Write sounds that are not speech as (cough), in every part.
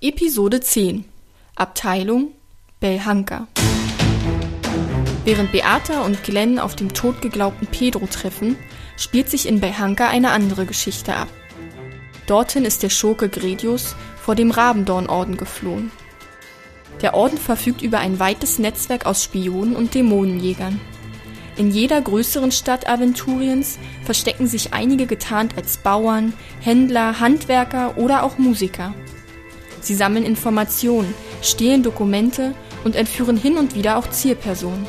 Episode 10 Abteilung Belhanka Während Beata und Glenn auf dem totgeglaubten Pedro treffen, spielt sich in Belhanka eine andere Geschichte ab. Dorthin ist der Schurke Gredius vor dem Rabendorn-Orden geflohen. Der Orden verfügt über ein weites Netzwerk aus Spionen und Dämonenjägern. In jeder größeren Stadt Aventuriens verstecken sich einige getarnt als Bauern, Händler, Handwerker oder auch Musiker. Sie sammeln Informationen, stehlen Dokumente und entführen hin und wieder auch Zielpersonen.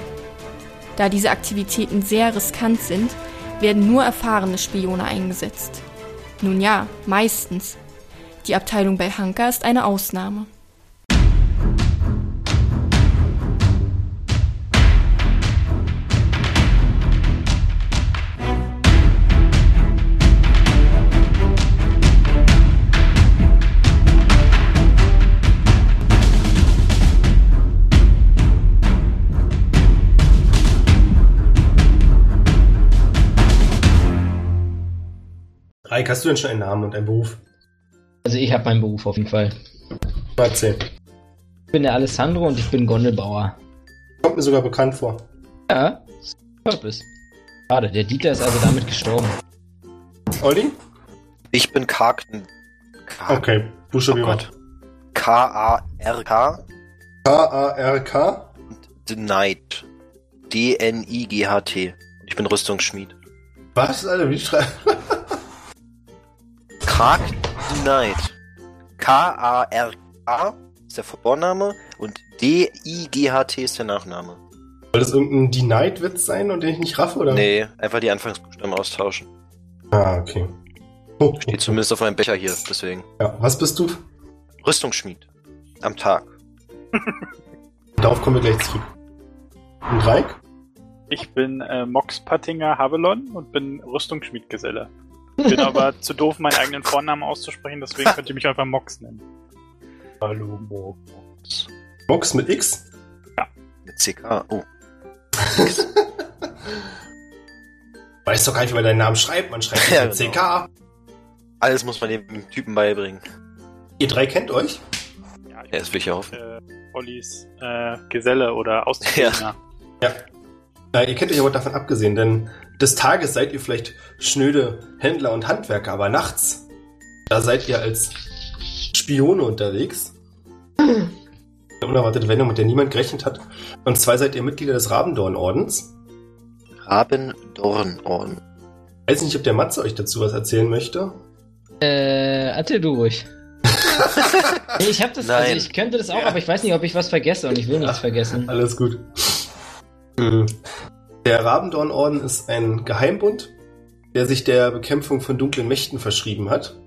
Da diese Aktivitäten sehr riskant sind, werden nur erfahrene Spione eingesetzt. Nun ja, meistens. Die Abteilung bei Hanka ist eine Ausnahme. Reik, hast du denn schon einen Namen und einen Beruf? Also ich habe meinen Beruf auf jeden Fall. Mal erzählen. Ich bin der Alessandro und ich bin Gondelbauer. Kommt mir sogar bekannt vor. Ja, Purpose. Schade, der Dieter ist also damit gestorben. Olli? Ich bin Karken. K Okay, buchstabier Oh mal. Gott. K-A-R-K. K-A-R-K? The Knight. D-N-I-G-H-T. Ich bin Rüstungsschmied. Was, Alter? Wie schreibt (laughs) The Knight. K-A-R-K ist der Vorname und D-I-G-H-T ist der Nachname. Soll das irgendein Denied-Witz sein und den ich nicht raffe, oder? Nee, einfach die Anfangsbuchstaben austauschen. Ah, okay. Oh, Steht zumindest auf meinem Becher hier, deswegen. Ja, was bist du? Rüstungsschmied. Am Tag. (laughs) Darauf kommen wir gleich zurück. Und Reik? Ich bin äh, Mox Pattinger Havelon und bin Rüstungsschmiedgeselle. Bin aber zu doof, meinen eigenen Vornamen auszusprechen, deswegen könnt ihr mich einfach Mox nennen. Hallo, Mox. Mox mit X? Mit CK. Oh. (laughs) Weiß doch gar nicht, wie man deinen Namen schreibt. Man schreibt (laughs) Ja, mit genau. CK. Alles muss man dem Typen beibringen. Ihr drei kennt euch? Ja, ich Ja, das will ich ja hoffen. bin äh, Ollis äh, Geselle oder Auszubildender. Ja. Äh, ihr kennt euch aber davon abgesehen, denn des Tages seid ihr vielleicht schnöde Händler und Handwerker, aber nachts, da seid ihr als Spione unterwegs. Eine unerwartete Wendung, mit der niemand gerechnet hat. Und zwar seid ihr Mitglieder des Rabendorn-Ordens. Rabendornorden. Weiß nicht, ob der Matze euch dazu was erzählen möchte. Äh, erzähl du ruhig. (laughs) Ich hab das, also Nein. ich könnte das auch, Ja. aber ich weiß nicht, ob ich was vergesse und ich will nichts vergessen. Alles gut. Der Rabendorn-Orden ist ein Geheimbund, der sich der Bekämpfung von dunklen Mächten verschrieben hat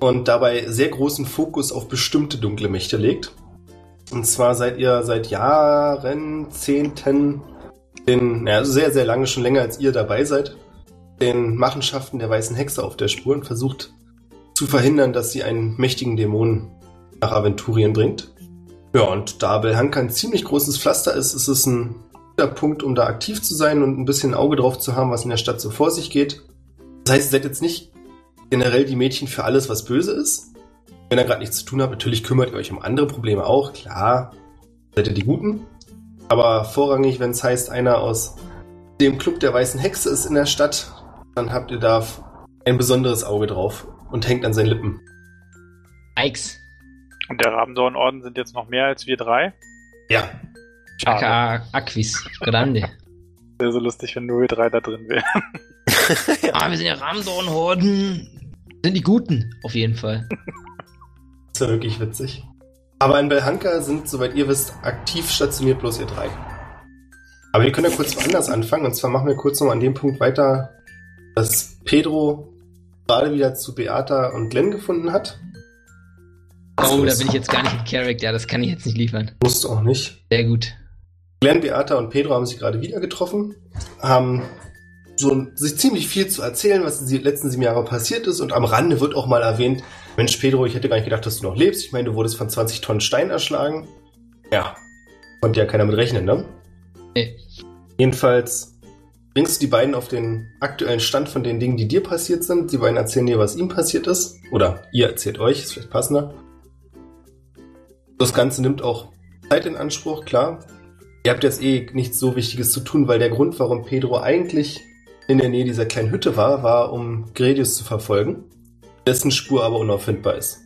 und dabei sehr großen Fokus auf bestimmte dunkle Mächte legt. Und zwar seid ihr seit Jahren, Zehnten, den, ja, also sehr, sehr lange, schon länger als ihr dabei seid, den Machenschaften der weißen Hexe auf der Spur und versucht zu verhindern, dass sie einen mächtigen Dämonen nach Aventurien bringt. Ja, und da Belhanka ein ziemlich großes Pflaster ist, ist es ein guter Punkt, um da aktiv zu sein und ein bisschen ein Auge drauf zu haben, was in der Stadt so vor sich geht. Das heißt, ihr seid jetzt nicht generell die Mädchen für alles, was böse ist. Wenn ihr gerade nichts zu tun habt, natürlich kümmert ihr euch um andere Probleme auch, klar. Seid ihr die Guten. Aber vorrangig, wenn es heißt, einer aus dem Club der Weißen Hexe ist in der Stadt, dann habt ihr da ein besonderes Auge drauf und hängt an seinen Lippen. Eix. Und der Rabendorn-Orden sind jetzt noch mehr als wir drei. Ja. Aka Aquis. Grande. Wäre so lustig, wenn nur wir drei da drin wären. (laughs) Ah, wir sind ja Ramdorn-Horden. Sind die Guten, auf jeden Fall. Das ist ja wirklich witzig. Aber in Belhanka sind, soweit ihr wisst, aktiv stationiert bloß ihr drei. Aber wir können ja kurz woanders anfangen. Und zwar machen wir kurz noch an dem Punkt weiter, dass Pedro gerade wieder zu Beata und Glenn gefunden hat. Oh, da bin ich jetzt gar nicht in Character, das kann ich jetzt nicht liefern. Musst auch nicht. Sehr gut. Glenn, Beata und Pedro haben sich gerade wieder getroffen, haben so sich ziemlich viel zu erzählen, was in den letzten sieben Jahren passiert ist. Und am Rande wird auch mal erwähnt, Mensch, Pedro, ich hätte gar nicht gedacht, dass du noch lebst. Ich meine, du wurdest von 20 Tonnen Stein erschlagen. Ja, konnte ja keiner mit rechnen, ne? Nee. Jedenfalls bringst du die beiden auf den aktuellen Stand von den Dingen, die dir passiert sind. Die beiden erzählen dir, was ihm passiert ist. Oder ihr erzählt euch, ist vielleicht passender. Das Ganze nimmt auch Zeit in Anspruch, klar. Ihr habt jetzt eh nichts so Wichtiges zu tun, weil der Grund, warum Pedro eigentlich in der Nähe dieser kleinen Hütte war, war, um Gredius zu verfolgen, dessen Spur aber unauffindbar ist.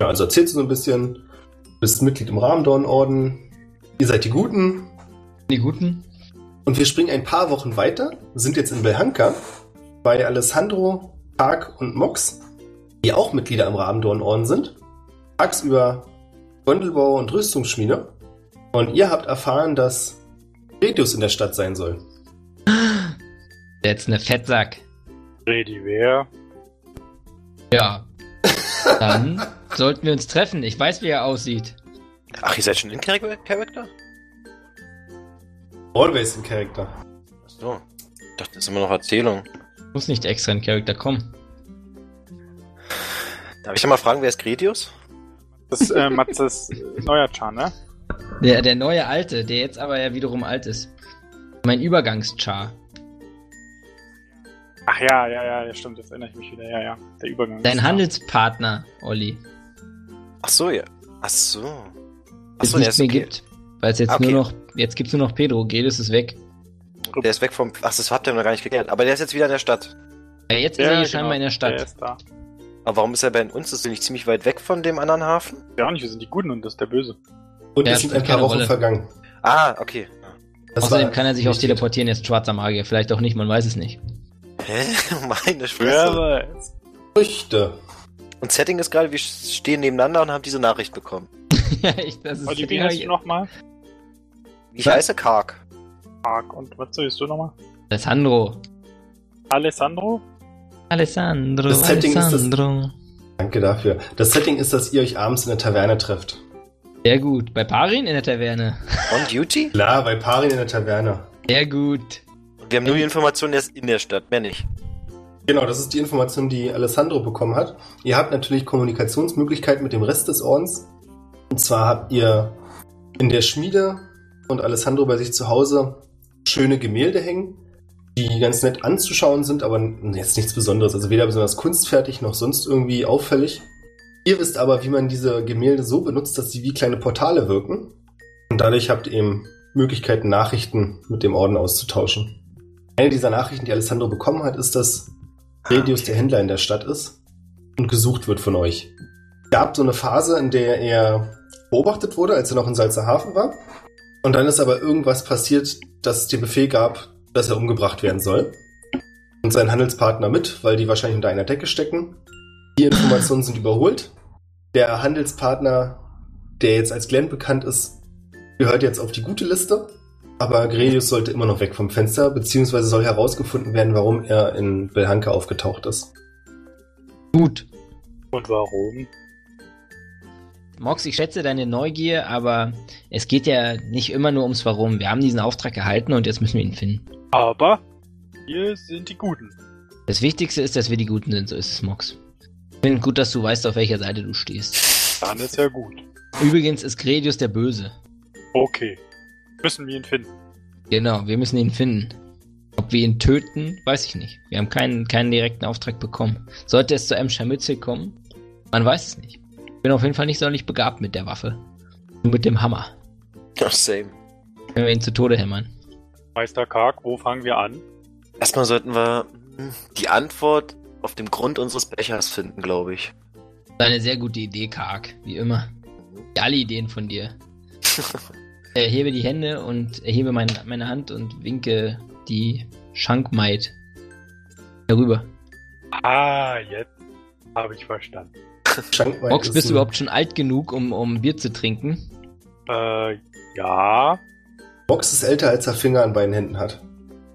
Ja, also erzählst du so ein bisschen, bist Mitglied im Rahmendornorden, ihr seid die Guten Die Guten? und wir springen ein paar Wochen weiter, sind jetzt in Belhanka bei Alessandro, Park und Mox, die auch Mitglieder am Rahmendornorden sind, tagsüber Gondelbau und Rüstungsschmiede und ihr habt erfahren, dass Gredius in der Stadt sein soll. Jetzt eine Fettsack. Ready wer? Ja. (laughs) Dann sollten wir uns treffen. Ich weiß, wie er aussieht. Ach, ihr seid schon in Char- Character? Always in Character. Achso. Ich dachte, das ist immer noch Erzählung. Muss nicht extra in Charakter kommen. Darf ich ja mal fragen, wer ist Gredius? Das ist äh, Matzes äh, neuer Char, ne? Der, der neue Alte, der jetzt aber ja wiederum alt ist. Mein Übergangschar. Ach ja, ja, ja, ja, stimmt, jetzt erinnere ich mich wieder. Ja, ja, der Übergang. Dein ist- Handelspartner, Olli. Ach so, ja. Ach so. Ach Es so, der nicht ist mehr okay. gibt. Weil es jetzt Okay. nur noch, jetzt gibt's nur noch Pedro. Gedis ist weg. Der ist weg vom. Ach, das habt ihr noch gar nicht geklärt. Aber der ist jetzt wieder in der Stadt. Ja, jetzt ist Ja, er hier genau, scheinbar in der Der Stadt. ist da. Aber warum ist er bei uns? Ist er nicht ziemlich weit weg von dem anderen Hafen? Ja, auch nicht, wir sind die Guten und das ist der Böse. Und Ja, es sind ein paar Wochen Rolle. vergangen. Ah, okay. Das Außerdem kann er sich auch teleportieren, er ist schwarzer Magier. Vielleicht auch nicht, man weiß es nicht. Hä? (laughs) Meine weiß. Früchte. Und Setting ist gerade, wir stehen nebeneinander und haben diese Nachricht bekommen. (laughs) ja, ich, das ist wie heißt du nochmal? Ich Was? heiße Kark. Mark. Und was sollst du nochmal? Alessandro. Alessandro? Alessandro. Das Setting ist das- Alessandro. Danke dafür. Das Setting ist, dass ihr euch abends in der Taverne trefft. Sehr gut. Bei Parin in der Taverne. On Duty? Klar, bei Parin in der Taverne. Sehr gut. Und wir haben nur die Information, der ist in der Stadt, mehr nicht. Genau, das ist die Information, die Alessandro bekommen hat. Ihr habt natürlich Kommunikationsmöglichkeiten mit dem Rest des Ordens. Und zwar habt ihr in der Schmiede und Alessandro bei sich zu Hause schöne Gemälde hängen, die ganz nett anzuschauen sind, aber jetzt nichts Besonderes. Also weder besonders kunstfertig noch sonst irgendwie auffällig. Ihr wisst aber, wie man diese Gemälde so benutzt, dass sie wie kleine Portale wirken. Und dadurch habt ihr eben Möglichkeiten, Nachrichten mit dem Orden auszutauschen. Eine dieser Nachrichten, die Alessandro bekommen hat, ist, dass Redius der Händler in der Stadt ist und gesucht wird von euch. Es gab so eine Phase, in der er beobachtet wurde, als er noch in Salzerhafen war. Und dann ist aber irgendwas passiert, dass es den Befehl gab, dass er umgebracht werden soll. Und sein Handelspartner mit, weil die wahrscheinlich unter einer Decke stecken. Die Informationen sind überholt. Der Handelspartner, der jetzt als Glenn bekannt ist, gehört jetzt auf die gute Liste. Aber Gredius sollte immer noch weg vom Fenster, beziehungsweise soll herausgefunden werden, warum er in Belhanka aufgetaucht ist. Gut. Und warum? Mox, ich schätze deine Neugier, aber es geht ja nicht immer nur ums Warum. Wir haben diesen Auftrag erhalten und jetzt müssen wir ihn finden. Aber wir sind die Guten. Das Wichtigste ist, dass wir die Guten sind, so ist es, Mox. Ich finde gut, dass du weißt, auf welcher Seite du stehst. Dann ist ja gut. Übrigens ist Gredius der Böse. Okay. Müssen wir ihn finden. Genau, wir müssen ihn finden. Ob wir ihn töten, weiß ich nicht. Wir haben keinen, keinen direkten Auftrag bekommen. Sollte es zu einem Scharmützel kommen, man weiß es nicht. Ich bin auf jeden Fall nicht sonderlich begabt mit der Waffe. Nur mit dem Hammer. Ja, same. Wenn wir ihn zu Tode hämmern. Meister Kark, wo fangen wir an? Erstmal sollten wir hm, die Antwort auf dem Grund unseres Bechers finden, glaube ich. Eine sehr gute Idee, Kark. Wie immer. Alle Ideen von dir. (laughs) Erhebe die Hände und erhebe mein, meine Hand und winke die Schankmaid herüber. Ah, jetzt habe ich verstanden. (laughs) Ist bist du überhaupt schon alt genug, um, um Bier zu trinken? Äh, ja. Mox ist älter, als er Finger an beiden Händen hat.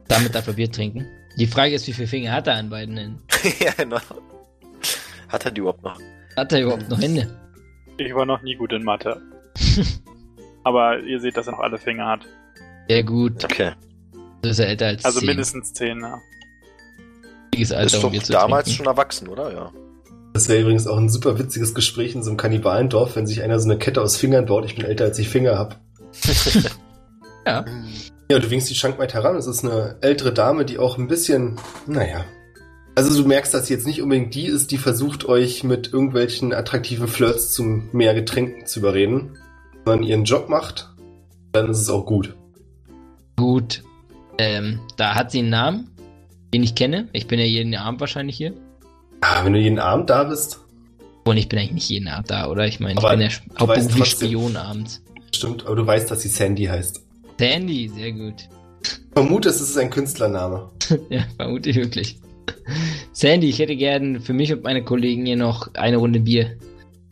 Damit darf er Bier trinken. Die Frage ist, wie viele Finger hat er an beiden Händen? (laughs) ja, genau. Hat er die überhaupt noch? Hat er überhaupt noch Hände? Ich war noch nie gut in Mathe. (laughs) Aber ihr seht, dass er noch alle Finger hat. Sehr gut. Okay. So ist er älter als Also 10. mindestens zehn, ja. Wichtiges Alter, Ist um doch damals trinken. schon erwachsen, oder? Ja. Das wäre übrigens auch ein super witziges Gespräch in so einem Kannibalendorf, wenn sich einer so eine Kette aus Fingern baut. Ich bin älter, als ich Finger hab. (laughs) Ja. Ja, du winkst die Schankmaid heran. Das ist eine ältere Dame, die auch ein bisschen, naja. Also du merkst, dass sie jetzt nicht unbedingt die ist, die versucht, euch mit irgendwelchen attraktiven Flirts zum mehr Getränken zu überreden. wenn man ihren Job macht, dann ist es auch gut. Gut. Ähm, da hat sie einen Namen, den ich kenne. Ich bin ja jeden Abend wahrscheinlich hier. Ah, wenn du jeden Abend da bist, Und ich bin eigentlich nicht jeden Abend da, oder? Ich meine, ich bin ja hauptberuflich trotzdem- Spion abends. stimmt, aber du weißt, dass sie Sandy heißt. Sandy, sehr gut. Vermutest, es ist ein Künstlername. (laughs) Ja, vermute ich wirklich. Sandy, ich hätte gern für mich und meine Kollegen hier noch eine Runde Bier.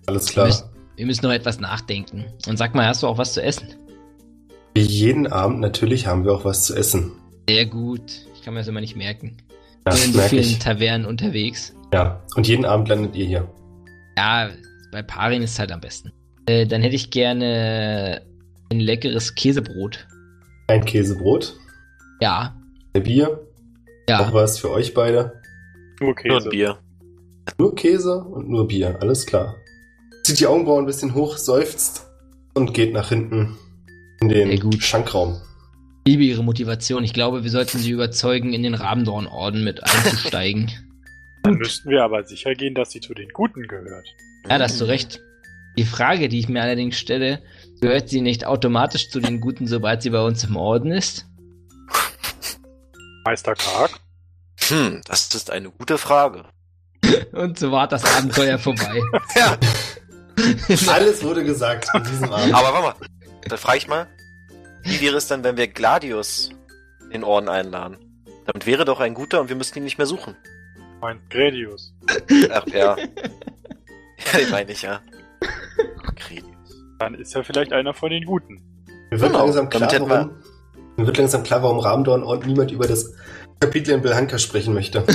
Alles klar. Wir müssen, wir müssen noch etwas nachdenken. Und sag mal, hast du auch was zu essen? Wie jeden Abend natürlich haben wir auch was zu essen. Sehr gut. Ich kann mir das immer nicht merken. Ja, Ich bin in so vielen ich. Tavernen unterwegs. Ja, und jeden Abend landet ihr hier. Ja, bei Parin ist es halt am besten. Äh, dann hätte ich gerne ein leckeres Käsebrot. Ein Käsebrot, Ja, ein Bier, auch ja. was für euch beide. Nur Nur Käse. ein Bier. Nur Käse und nur Bier, alles klar. Zieht die Augenbrauen ein bisschen hoch, seufzt und geht nach hinten in den gut. Schankraum. Ich liebe ihre Motivation. Ich glaube, wir sollten sie überzeugen, in den Rabendorn-Orden mit einzusteigen. (laughs) Dann müssten wir aber sicher gehen, dass sie zu den Guten gehört. ja, da hast du recht. Die Frage, die ich mir allerdings stelle, gehört sie nicht automatisch zu den Guten, sobald sie bei uns im Orden ist? Meister Karg? Hm, das ist eine gute Frage. (laughs) Und so war das Abenteuer vorbei. (laughs) Ja, (laughs) Alles wurde gesagt an diesem Abend. aber warte mal. Dann frage ich mal, wie wäre es dann, wenn wir Gladius in den Orden einladen? Damit wäre doch ein guter und wir müssten ihn nicht mehr suchen. Mein Gradius. Ach ja. ja, den meine ich ja. Gradius. Dann ist er vielleicht einer von den Guten. Mir wird Genau, langsam klar, warum, mir wird langsam klar, warum Ramdorn und niemand über das Kapitel in Belhanka sprechen möchte. (laughs)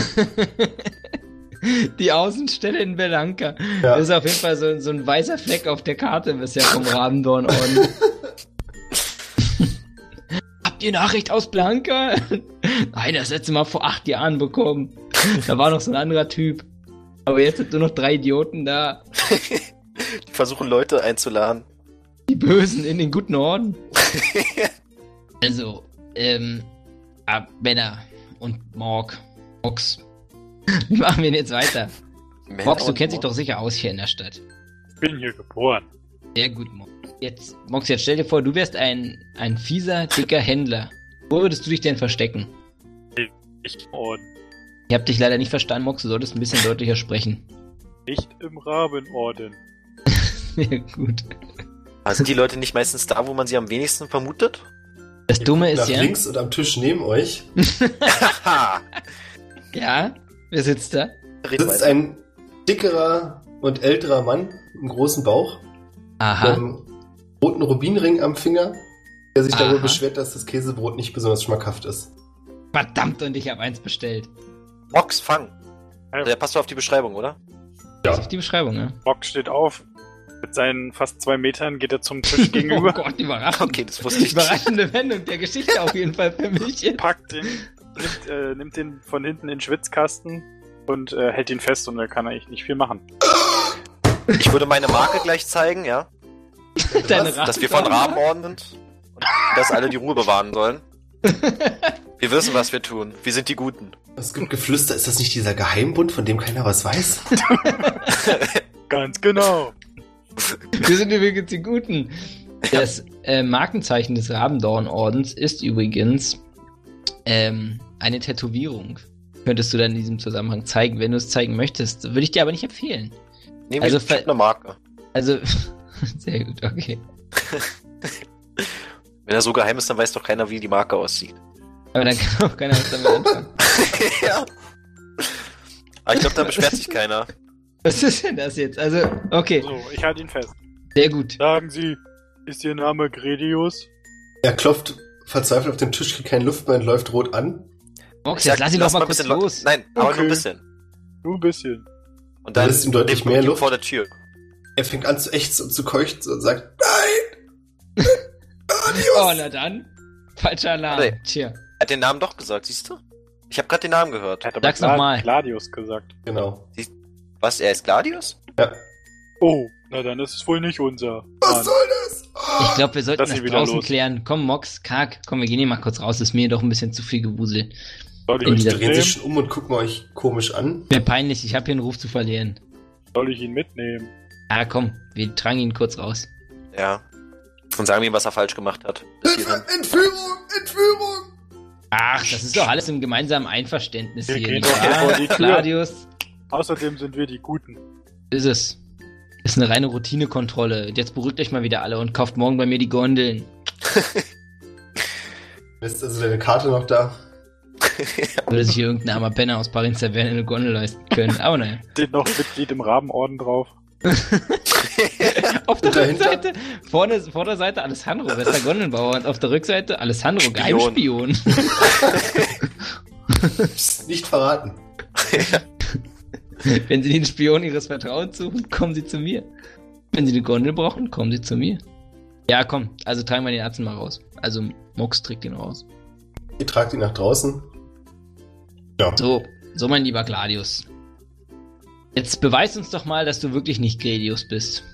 Die Außenstelle in Belanca. Ja. Das ist auf jeden Fall so, so ein weißer Fleck auf der Karte bisher vom Rabendorn-Orden. (laughs) Habt ihr Nachricht aus Blanca? Nein, das letzte Mal vor acht Jahren bekommen. Da war noch so ein anderer Typ. Aber jetzt sind nur noch drei Idioten da. (laughs) Die versuchen Leute einzuladen. Die Bösen in den guten Orden. (laughs) Also, ähm, ah, Männer und Morg. Mox. Wie machen wir denn jetzt weiter? Mox, du kennst dich doch sicher aus hier in der Stadt. Ich bin hier geboren. Sehr gut, Mox. Jetzt, Mox, jetzt stell dir vor, du wärst ein, ein fieser, dicker Händler. Wo würdest du dich denn verstecken? Ich im Orden. Ich hab dich leider nicht verstanden, Mox, du solltest ein bisschen deutlicher sprechen. Nicht im Rabenorden. (laughs) Sehr gut. Aber sind die Leute nicht meistens da, wo man sie am wenigsten vermutet? Das Dumme Nach ist ja. links und am Tisch neben euch Haha. Ja, wer sitzt da? Red sitzt weiter. ein dickerer und älterer Mann mit einem großen Bauch, mit Aha. einem roten Rubinring am Finger, der sich darüber Aha. beschwert, dass das Käsebrot nicht besonders schmackhaft ist. Verdammt, und ich habe eins bestellt. Mox, fang. Ja. Der passt doch auf die Beschreibung, oder? Das ist auf die Beschreibung, ne? Bock steht auf. Mit seinen fast zwei Metern geht er zum Tisch (laughs) Oh gegenüber, Gott, überraschend. Okay, das wusste ich nicht. Überraschende Wendung der Geschichte auf jeden Fall für mich. packt den, nimmt, äh, nimmt den von hinten in den Schwitzkasten und äh, hält ihn fest und da kann er eigentlich nicht viel machen. Ich würde meine Marke gleich zeigen, ja. (laughs) Deine Dass wir von Rabenorden sind. Und dass alle die Ruhe bewahren sollen. (laughs) Wir wissen, was wir tun. Wir sind die Guten. Es gibt Geflüster, ist das nicht dieser Geheimbund, von dem keiner was weiß? Ganz genau. (laughs) Wir sind übrigens die Guten. Das äh, Markenzeichen des Rabendorn-Ordens ist übrigens ähm, eine Tätowierung. Könntest du dann in diesem Zusammenhang zeigen, wenn du es zeigen möchtest. Würde ich dir aber nicht empfehlen. Nehmen Also ver- eine Marke. Also, (laughs) sehr gut, okay. (laughs) Wenn er so geheim ist, dann weiß doch keiner, wie die Marke aussieht. Aber dann kann auch keiner was damit anfangen. ja. Aber ich glaube, da beschwert sich keiner. Was ist denn das jetzt? Also, okay, So, ich halte ihn fest. sehr gut. Sagen Sie, ist Ihr Name Gredius? Er klopft verzweifelt auf den Tisch, kriegt keine Luft mehr und läuft rot an. Mox, jetzt sag, lass ihn doch mal ein kurz los. Nein, aber Okay. nur ein bisschen. Nur ein bisschen. Und dann Du lässt ihm deutlich mehr Luft. vor der Tür. Er fängt an zu ächzen und zu keuchen und sagt, nein! (laughs) Oh, na dann. Falscher Alarm. Nee. Tja. Er hat den Namen doch gesagt, siehst du? Ich habe gerade den Namen gehört. Er hat aber Sag's noch mal. Gladius gesagt. Genau. Was, er ist Gladius? Ja. Oh, na dann ist es wohl nicht unser. Was Mann. soll das? Ah! Ich glaube, wir sollten das wieder draußen los. klären. Komm, Mox, Karg, komm, wir gehen hier mal kurz raus. Das ist mir doch ein bisschen zu viel Gewusel. Soll ich sich mitnehmen? schon um und gucken euch komisch an. Wäre peinlich, ich habe hier einen Ruf zu verlieren. Soll ich ihn mitnehmen? Ah, komm, wir tragen ihn kurz raus. Ja. Und sagen ihm, was er falsch gemacht hat. Entführung! Entführung! Ach, das ist doch alles im gemeinsamen Einverständnis Wir hier. gehen doch vor die Tür. Gladius, Außerdem sind wir die Guten. ist es. Ist eine reine Routinekontrolle. Jetzt beruhigt euch mal wieder alle und kauft morgen bei mir die Gondeln. (laughs) Ist also deine Karte noch da? (laughs) Würde sich hier irgendein armer Penner aus Paris Taverne eine Gondel leisten können. Aber naja. (laughs) Steht noch Mitglied im Rabenorden drauf. Auf der? Rückseite, vorne, Vorderseite Alessandro, bester Gondelbauer. Und auf der Rückseite Alessandro, Spion. Geheimspion. Nicht verraten. (laughs) Wenn Sie den Spion Ihres Vertrauens suchen, kommen Sie zu mir. Wenn Sie eine Gondel brauchen, kommen Sie zu mir. Ja, komm, also tragen wir den Arzt mal raus. Also Mox trägt ihn raus. Ihr tragt ihn nach draußen. Ja. So, so mein lieber Gladius. Jetzt beweis uns doch mal, dass du wirklich nicht Gredius bist.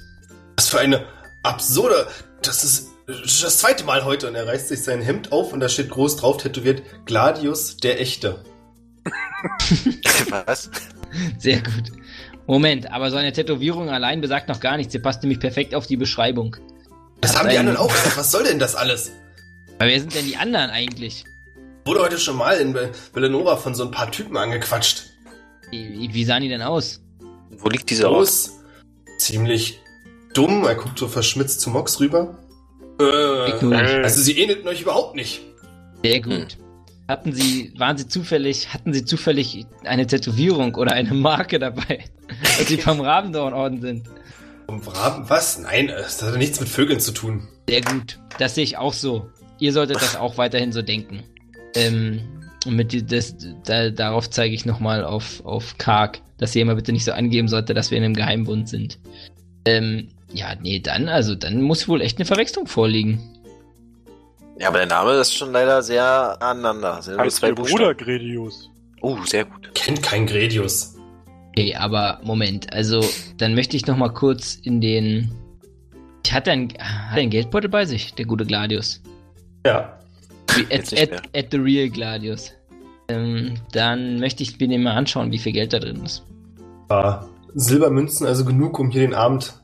Was für eine absurde. Das ist das zweite Mal heute und er reißt sich sein Hemd auf und da steht groß drauf tätowiert Gladius der Echte. (laughs) (laughs) was? (laughs) Sehr gut. Moment, aber so eine Tätowierung allein besagt noch gar nichts. Sie passt nämlich perfekt auf die Beschreibung. Das Hat haben die einen- anderen auch gesagt. Was soll denn das alles? Aber wer sind denn die anderen eigentlich? Wurde heute schon mal in Villanova von so ein paar Typen angequatscht. Wie, wie sahen die denn aus? Wo liegt dieser Ort? Ziemlich dumm. Er guckt so verschmitzt zu Mox rüber. Äh, also sie ähnelten euch überhaupt nicht. Sehr gut. Hatten Sie, waren Sie zufällig, hatten Sie zufällig eine Tätowierung oder eine Marke dabei, (laughs) dass Sie vom Rabendorn-Orden sind? Um Raben, was? Nein, das hat nichts mit Vögeln zu tun. Sehr gut. Das sehe ich auch so. Ihr solltet das auch weiterhin so denken. Ähm, und mit das, da, darauf zeige ich nochmal auf, auf Karg, dass ihr immer bitte nicht so angeben sollte, dass wir in einem Geheimbund sind. Ähm, ja, nee, dann, also, dann muss wohl echt eine Verwechslung vorliegen. Ja, aber der Name ist schon leider sehr aneinander. Sind Heißt zwei Bruder Buchstaben. Gredius. Oh, sehr gut. Kennt kein Gredius. Okay, aber Moment, also, dann möchte ich nochmal kurz in den. Ich hatte ein, hat er einen Geldbeutel bei sich, der gute Gladius. Ja. Wie- At, at, at the real Gladius. Ähm, dann möchte ich mir den mal anschauen, wie viel Geld da drin ist. War Silbermünzen also genug, um hier den Abend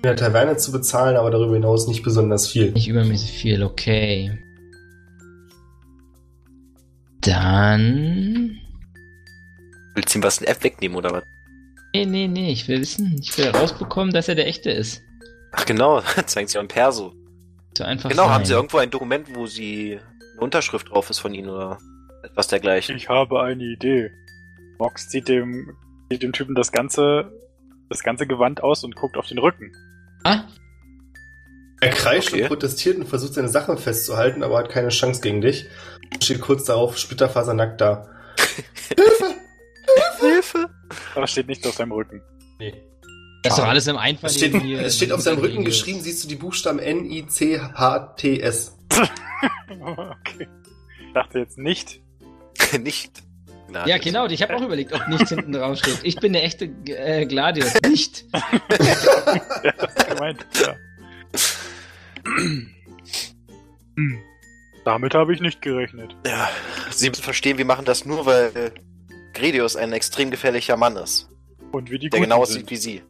in der Taverne zu bezahlen, aber darüber hinaus nicht besonders viel. Nicht übermäßig viel, okay. Dann. Willst du ihm was in App wegnehmen oder was? Nee, nee, nee, ich will wissen, ich will rausbekommen, dass er der echte ist. Ach genau, (laughs) zeigen sie auch im Perso. So einfach Genau, sein. haben sie irgendwo ein Dokument, wo sie eine Unterschrift drauf ist von ihnen oder etwas dergleichen. Ich habe eine Idee. Mox zieht dem, zieht dem Typen das ganze, das ganze Gewand aus und guckt auf den Rücken. Ah, Er kreischt Okay. und protestiert und versucht seine Sachen festzuhalten, aber hat keine Chance gegen dich. Steht kurz darauf, splitterfasernackt da. (laughs) Hilfe! Aber steht nicht auf seinem Rücken. Nee. das ist doch alles im Es Einvernehmen steht, hier. es steht auf seinem Rücken geschrieben, siehst du die Buchstaben N-I-C-H-T-S. (laughs) okay. Ich dachte jetzt nicht. (laughs) Nicht. Na, Ja, genau, ich habe auch überlegt, ob nichts hinten drauf steht. Ich bin der echte äh, Gladius, nicht. Ja, (laughs) gemeint, ja. Hm. Damit habe ich nicht gerechnet. Ja, Sie müssen verstehen, wir machen das nur, weil Gredius ein extrem gefährlicher Mann ist, Und wie die der genau aussieht wie Sie.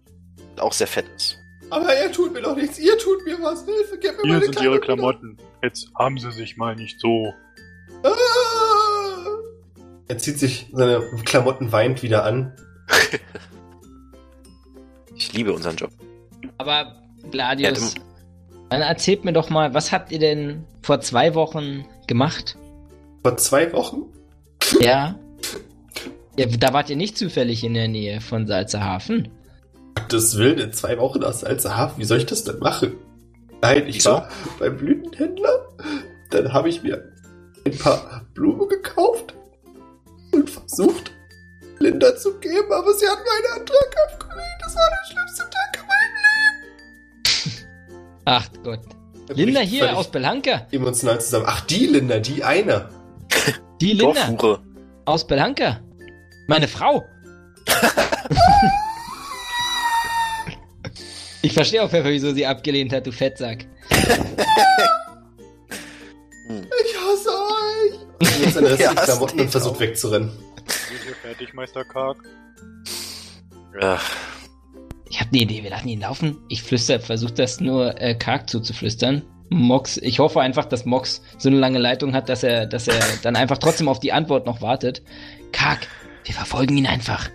Und auch sehr fett ist. Aber er tut mir doch nichts, ihr tut mir was. Hilfe, gib mir Hier meine sind ihre wieder. Klamotten. Jetzt haben sie sich mal nicht so. Ah! Er zieht sich seine Klamotten weint wieder an. (laughs) Ich liebe unseren Job. Aber Gladius, Ja, dann erzählt mir doch mal, was habt ihr denn vor zwei Wochen gemacht? Vor zwei Wochen? (laughs) Ja? ja da wart ihr nicht zufällig in der Nähe von Salzerhafen. Das Willen in zwei Wochen aus Salzerhafen. Wie soll ich das denn machen? Nein, ich Wieso? war beim Blütenhändler. Dann habe ich mir ein paar Blumen gekauft versucht, Linda zu geben, aber sie hat meinen Antrag abgelehnt. Das war der schlimmste Tag in meinem Leben. (laughs) Ach Gott. Er Linda hier aus Belhanka. Emotional zusammen. Ach, die Linda, die eine. Die Linda Dorfhure. aus Belhanka. Meine Frau. (laughs) ich verstehe auch, Pfeffer, wieso sie abgelehnt hat, du Fettsack. (laughs) Ich hasse euch. Und nimmt seine restlichen Klamotten und versucht wegzurennen. Wir fertig, Meister Karg? Ach, Ich habe eine Idee, wir lassen ihn laufen. Ich flüster, versuche das nur äh, karg zuzuflüstern. Mox, ich hoffe einfach, dass Mox so eine lange Leitung hat, dass er, dass er dann einfach trotzdem auf die Antwort noch wartet. Kack, wir verfolgen ihn einfach.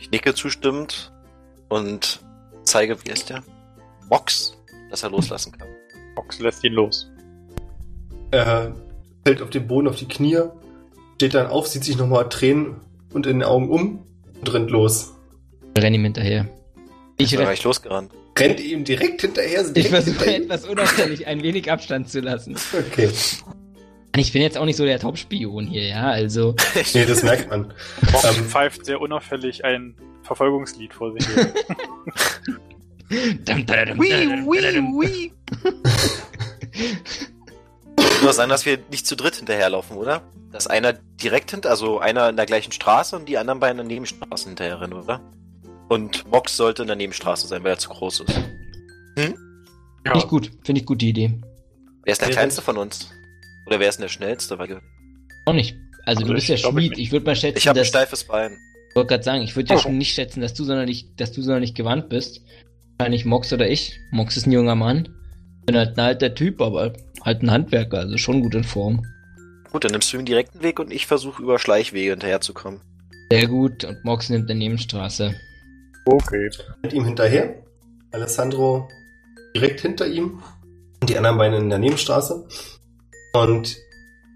Ich nicke zustimmend und zeige, wie ist der? Mox, dass er loslassen kann. Mox lässt ihn los. Er fällt auf den Boden auf die Knie, steht dann auf, sieht sich nochmal Tränen und in den Augen um und rennt los. Rennen ihm hinterher. Ich, Ich bin renn- gleich losgerannt. Rennt ihm direkt hinterher? ich direkt versuche hinter ihm? etwas unauffällig ein wenig Abstand zu lassen. Okay. Ich bin jetzt auch nicht so der Top-Spion hier, ja, also. (laughs) Nee, das merkt man. Mox Ähm. pfeift sehr unauffällig ein Verfolgungslied vor sich hin. (laughs) Dum, dadadum, dadadum, dadadum. Nur sein, dass wir nicht zu dritt hinterherlaufen, oder? Dass einer direkt hinter, also einer in der gleichen Straße und die anderen beiden in der Nebenstraße hinterherrennen, oder? Und Mox sollte in der Nebenstraße sein, weil er zu groß ist. Finde ich gut, finde ich gut die Idee. Wer ist der Wer kleinste von uns? Oder wer ist denn der schnellste? Weil Auch nicht. Also, Also du bist ich ja ich Schmied. nicht. Ich würde mal schätzen, ich habe ein steifes Bein. Ich wollte gerade sagen, ich würde ja Oh. schon nicht schätzen, dass du sonderlich, dass du sonderlich gewandt bist. Wahrscheinlich Mox oder ich. Mox ist ein junger Mann. Bin halt ein alter Typ, aber halt ein Handwerker, also schon gut in Form. Gut, dann nimmst du den direkten Weg und ich versuche über Schleichwege hinterherzukommen. Sehr gut. Und Mox nimmt eine Nebenstraße. Okay. Rennt ihm hinterher. Alessandro direkt hinter ihm. Und die anderen beiden in der Nebenstraße. Und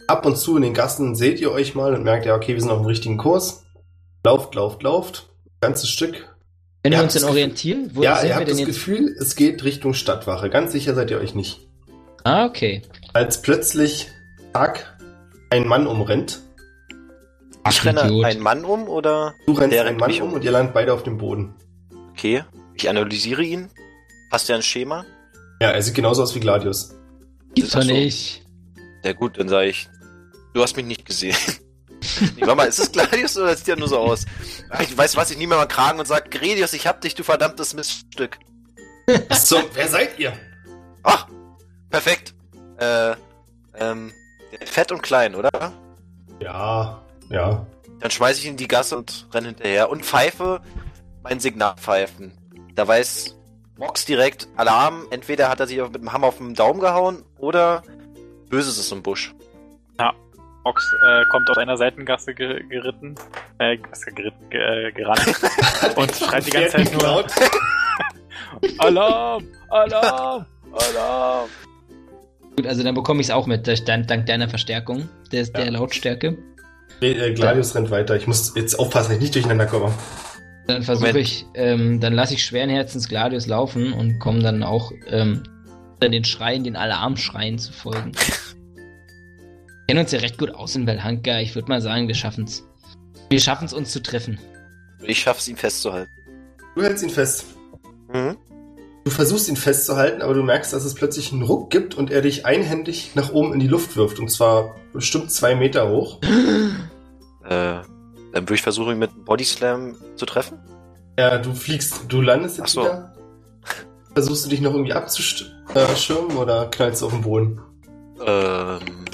ab und zu in den Gassen seht ihr euch mal und merkt, ja, okay, wir sind auf dem richtigen Kurs. Lauft, lauft, lauft. Ganzes Stück. Wenn Ihr wir uns denn orientieren, wo ja, ihr habt denn das jetzt? Gefühl, es geht Richtung Stadtwache. Ganz sicher seid ihr euch nicht. Ah, okay. Als plötzlich Tag ein Mann umrennt. Ich renne Idiot. einen Mann um oder Du rennst Der einen Mann um um. und ihr landet beide auf dem Boden. okay, ich analysiere ihn. Passt ja ein Schema? Ja, er sieht genauso aus wie Gladius. Gibt's Ach doch so. nicht. Ja gut, dann sage ich, du hast mich nicht gesehen. (laughs) nee, warte mal, ist das Gladius oder sieht ja nur so aus? Ach, Ich weiß was, ich nehme mir mal Kragen und sag, Gredius, ich hab dich, du verdammtes Miststück. So, wer seid ihr? Ach, perfekt. Äh, ähm, fett und klein, oder? Ja, ja. Dann schmeiß ich ihn in die Gasse und renn hinterher und pfeife mein Signal pfeifen. Da weiß Mox direkt Alarm. Entweder hat er sich mit dem Hammer auf den Daumen gehauen oder Böses ist im Busch. Mox äh, kommt aus einer Seitengasse ge geritten, äh, geritten, ge äh, gerannt (laughs) und schreit die ganze Zeit nur Laut. (laughs) Alarm, Alarm, Alarm. Gut, also dann bekomme ich es auch mit, dank, dank deiner Verstärkung, der Ja. Lautstärke. Äh, Gladius rennt weiter. Ich muss jetzt aufpassen, dass ich nicht durcheinander komme. Dann versuche ich, ähm, dann lasse ich schweren Herzens Gladius laufen und komme dann auch ähm, dann den Schreien, den Alarmschreien zu folgen. (laughs) Wir kennen uns ja recht gut aus in Belhanka. Ich würde mal sagen, wir schaffen's. Wir schaffen's uns zu treffen. Ich schaff's, ihn festzuhalten. Du hältst ihn fest. Mhm. Du versuchst ihn festzuhalten, aber du merkst, dass es plötzlich einen Ruck gibt und er dich einhändig nach oben in die Luft wirft. Und zwar bestimmt zwei Meter hoch. (gasps) Äh, dann würde ich versuchen, ihn mit einem Bodyslam zu treffen. Ja, du fliegst, du landest jetzt Ach so. wieder. Versuchst du dich noch irgendwie abzuschirmen oder knallst du auf den Boden? Ähm.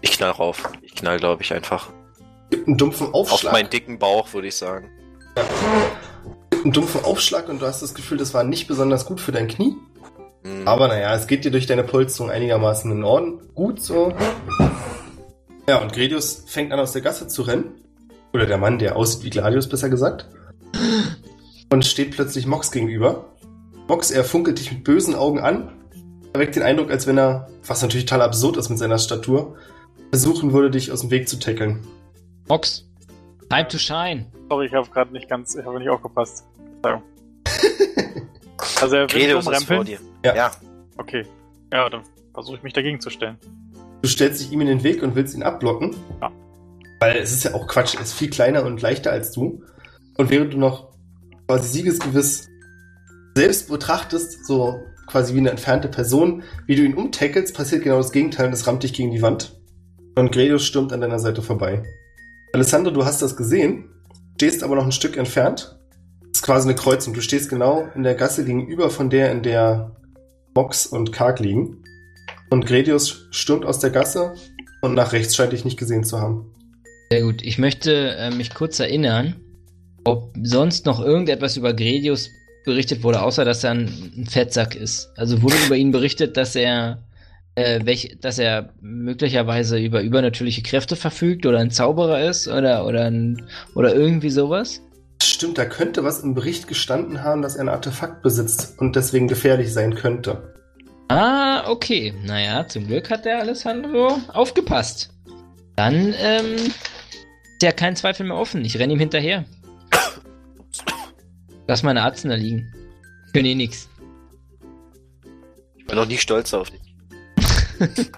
Ich knall rauf. Ich knall, glaube ich, einfach. Gibt einen dumpfen Auf Aufschlag. meinen dicken Bauch, würde ich sagen. Gibt einen dumpfen Aufschlag und du hast das Gefühl, das war nicht besonders gut für dein Knie. Mhm. Aber naja, es geht dir durch deine Polsterung einigermaßen in Ordnung. Gut so. Ja, und Gredius fängt an aus der Gasse zu rennen. Oder der Mann, der aussieht wie Gladius, besser gesagt. Und steht plötzlich Mox gegenüber. Mox, er funkelt dich mit bösen Augen an. Er weckt den Eindruck, als wenn er, was natürlich total absurd ist mit seiner Statur, versuchen würde, dich aus dem Weg zu tackeln. Mox, time to shine. Sorry, ich habe gerade nicht ganz, ich habe nicht aufgepasst. (laughs) Also er will umrempeln? dir. Ja. ja. Okay. Ja, dann versuche ich mich dagegen zu stellen. Du stellst dich ihm in den Weg und willst ihn abblocken. Ja. Weil es ist ja auch Quatsch, er ist viel kleiner und leichter als du. Und während du noch quasi siegesgewiss selbst betrachtest, so quasi wie eine entfernte Person, wie du ihn umtackelst, passiert genau das Gegenteil und es rammt dich gegen die Wand. Und Gredius stürmt an deiner Seite vorbei. Alessandro, du hast das gesehen, stehst aber noch ein Stück entfernt. Das ist quasi eine Kreuzung. Du stehst genau in der Gasse gegenüber von der, in der Mox und Karg liegen. Und Gredius stürmt aus der Gasse und nach rechts scheint dich nicht gesehen zu haben. Sehr gut. Ich möchte äh, mich kurz erinnern, ob sonst noch irgendetwas über Gredius berichtet wurde, außer dass er ein, Fettsack ist. Also wurde über ihn berichtet, dass er, äh, welch, dass er möglicherweise über übernatürliche Kräfte verfügt oder ein Zauberer ist oder, oder, ein, oder irgendwie sowas. Stimmt, da könnte was im Bericht gestanden haben, dass er ein Artefakt besitzt und deswegen gefährlich sein könnte. Ah, okay. Naja, zum Glück hat der Alessandro aufgepasst. Dann, ähm, ist ja kein Zweifel mehr offen. Ich renne ihm hinterher. Lass meine Arzt da liegen. Können eh nix. Ich war noch nie stolz auf dich. (laughs)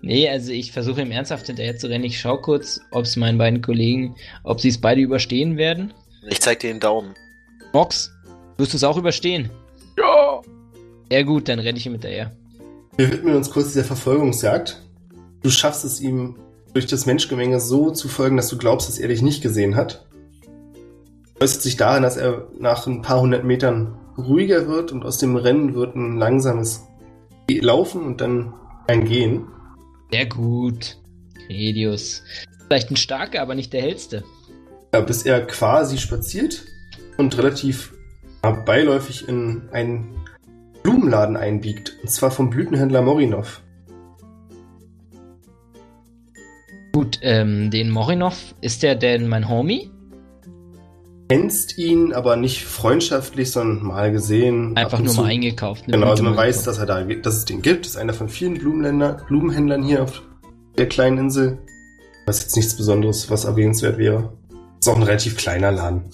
nee, also ich versuche ihm ernsthaft hinterher zu rennen. Ich schau kurz, ob es meinen beiden Kollegen, ob sie es beide überstehen werden. Ich zeig dir den Daumen. Mox, wirst du es auch überstehen? Ja! Ja gut, dann renne ich ihm hinterher. Wir widmen uns kurz dieser Verfolgungsjagd. Du schaffst es ihm durch das Menschgemenge so zu folgen, dass du glaubst, dass er dich nicht gesehen hat. Äußert sich darin, dass er nach ein paar hundert Metern ruhiger wird und aus dem Rennen wird ein langsames Laufen und dann ein Gehen. Sehr gut. Redius. Vielleicht ein starker, aber nicht der hellste. Ja, bis er quasi spaziert und relativ beiläufig in einen Blumenladen einbiegt. Und zwar vom Blütenhändler Morinov. Gut, ähm, den Morinov, ist der denn mein Homie? Kennst ihn, aber nicht freundschaftlich, sondern mal gesehen. Einfach nur zu. mal eingekauft. ne? Genau, also man weiß, dass er da, dass es den gibt. Das ist einer von vielen Blumenländer, Blumenhändlern hier auf der kleinen Insel. Was jetzt nichts Besonderes, was erwähnenswert wäre. Ist auch ein relativ kleiner Laden.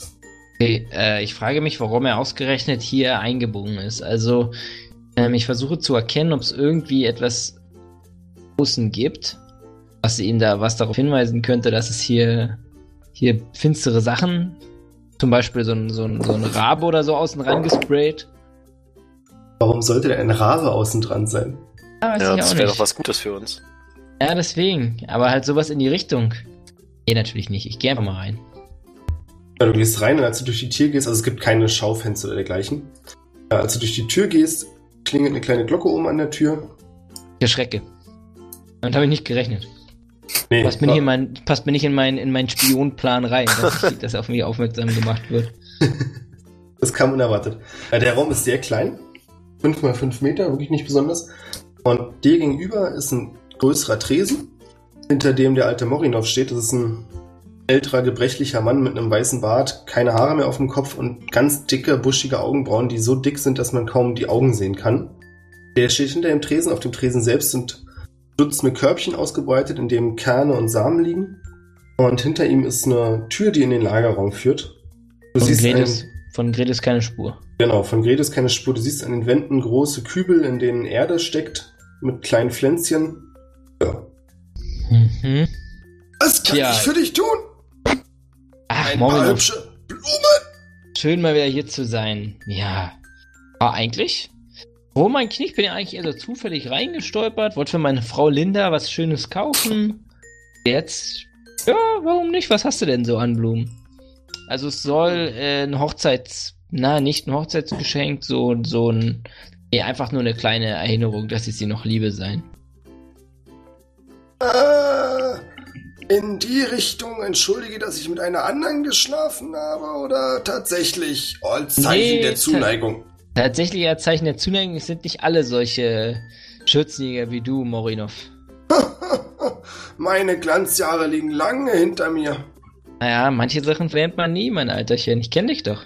Okay, äh, ich frage mich, warum er ausgerechnet hier eingebogen ist. Also, ähm, ich versuche zu erkennen, ob es irgendwie etwas außen gibt, was ihn da, was darauf hinweisen könnte, dass es hier, hier finstere Sachen, zum Beispiel so ein, so ein, so ein Rabe oder so außen rangesprayt. Warum sollte denn ein Rabe außen dran sein? Ja, weiß Ja, ich das wäre doch was Gutes für uns. Ja, deswegen. Aber halt sowas in die Richtung. Nee, natürlich nicht. Ich gehe einfach mal rein. Ja, du gehst rein und als du durch die Tür gehst, also es gibt keine Schaufenster oder dergleichen. Ja, als du durch die Tür gehst, klingelt eine kleine Glocke oben an der Tür. Ich erschrecke. Damit habe ich nicht gerechnet. Nee, Passt mir war- nicht in, mein, passt mir nicht in, mein, in meinen Spionplan rein, (laughs) dass, ich, dass auf mich aufmerksam gemacht wird. (laughs) Das kam unerwartet. Der Raum ist sehr klein. 5 mal 5 Meter, wirklich nicht besonders. Und dir gegenüber ist ein größerer Tresen, hinter dem der alte Morinov steht. Das ist ein älterer, gebrechlicher Mann mit einem weißen Bart, keine Haare mehr auf dem Kopf und ganz dicke, buschige Augenbrauen, die so dick sind, dass man kaum die Augen sehen kann. Der steht hinter dem Tresen. Auf dem Tresen selbst sind Dutzende Körbchen ausgebreitet, in dem Kerne und Samen liegen. Und hinter ihm ist eine Tür, die in den Lagerraum führt. Du Von siehst Gretes, einen- von Gretes keine Spur. Genau, von Gretes keine Spur. Du siehst an den Wänden große Kübel, in denen Erde steckt, mit kleinen Pflänzchen. Ja. Mhm. Was kann Tja. ich für dich tun? Ach, Ein paar hübsche Blumen? schön mal wieder hier zu sein. Ja. Aber eigentlich? Oh mein Knie, ich bin ja eigentlich eher so zufällig reingestolpert, wollte für meine Frau Linda was Schönes kaufen. Jetzt, ja, warum nicht? Was hast du denn so an Blumen? Also es soll äh, ein Hochzeits... Na, nicht ein Hochzeitsgeschenk, so, so ein... Nee, einfach nur eine kleine Erinnerung, dass ich sie noch liebe sein. Äh, in die Richtung entschuldige, dass ich mit einer anderen geschlafen habe oder tatsächlich als Zeichen Nee, der Zuneigung? Tatsächlich als Zeichen der Zuneigung sind nicht alle solche Schürzenjäger wie du, Morinov. (laughs) Meine Glanzjahre liegen lange hinter mir. Naja, manche Sachen lernt man nie, mein Alterchen. Ich kenne dich doch.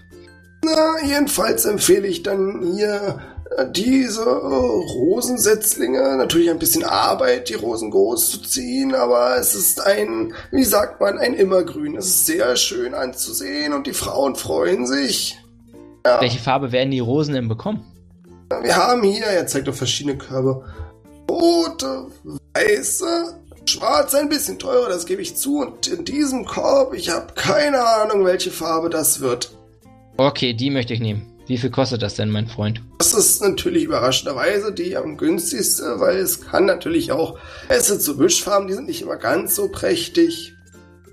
Na, jedenfalls empfehle ich dann hier äh, diese Rosensetzlinge. Natürlich ein bisschen Arbeit, die Rosen groß zu ziehen, aber es ist ein, wie sagt man, ein Immergrün. Es ist sehr schön anzusehen und die Frauen freuen sich. Ja, Welche Farbe werden die Rosen denn bekommen? wir haben hier, er zeigt auf verschiedene Körbe, rote, weiße, schwarz, ein bisschen teurer, das gebe ich zu. Und in diesem Korb, ich habe keine Ahnung, welche Farbe das wird. Okay, die möchte ich nehmen. Wie viel kostet das denn, mein Freund? Das ist natürlich überraschenderweise die am günstigste, weil es kann natürlich auch Esse zu Wischfarben, die sind nicht immer ganz so prächtig.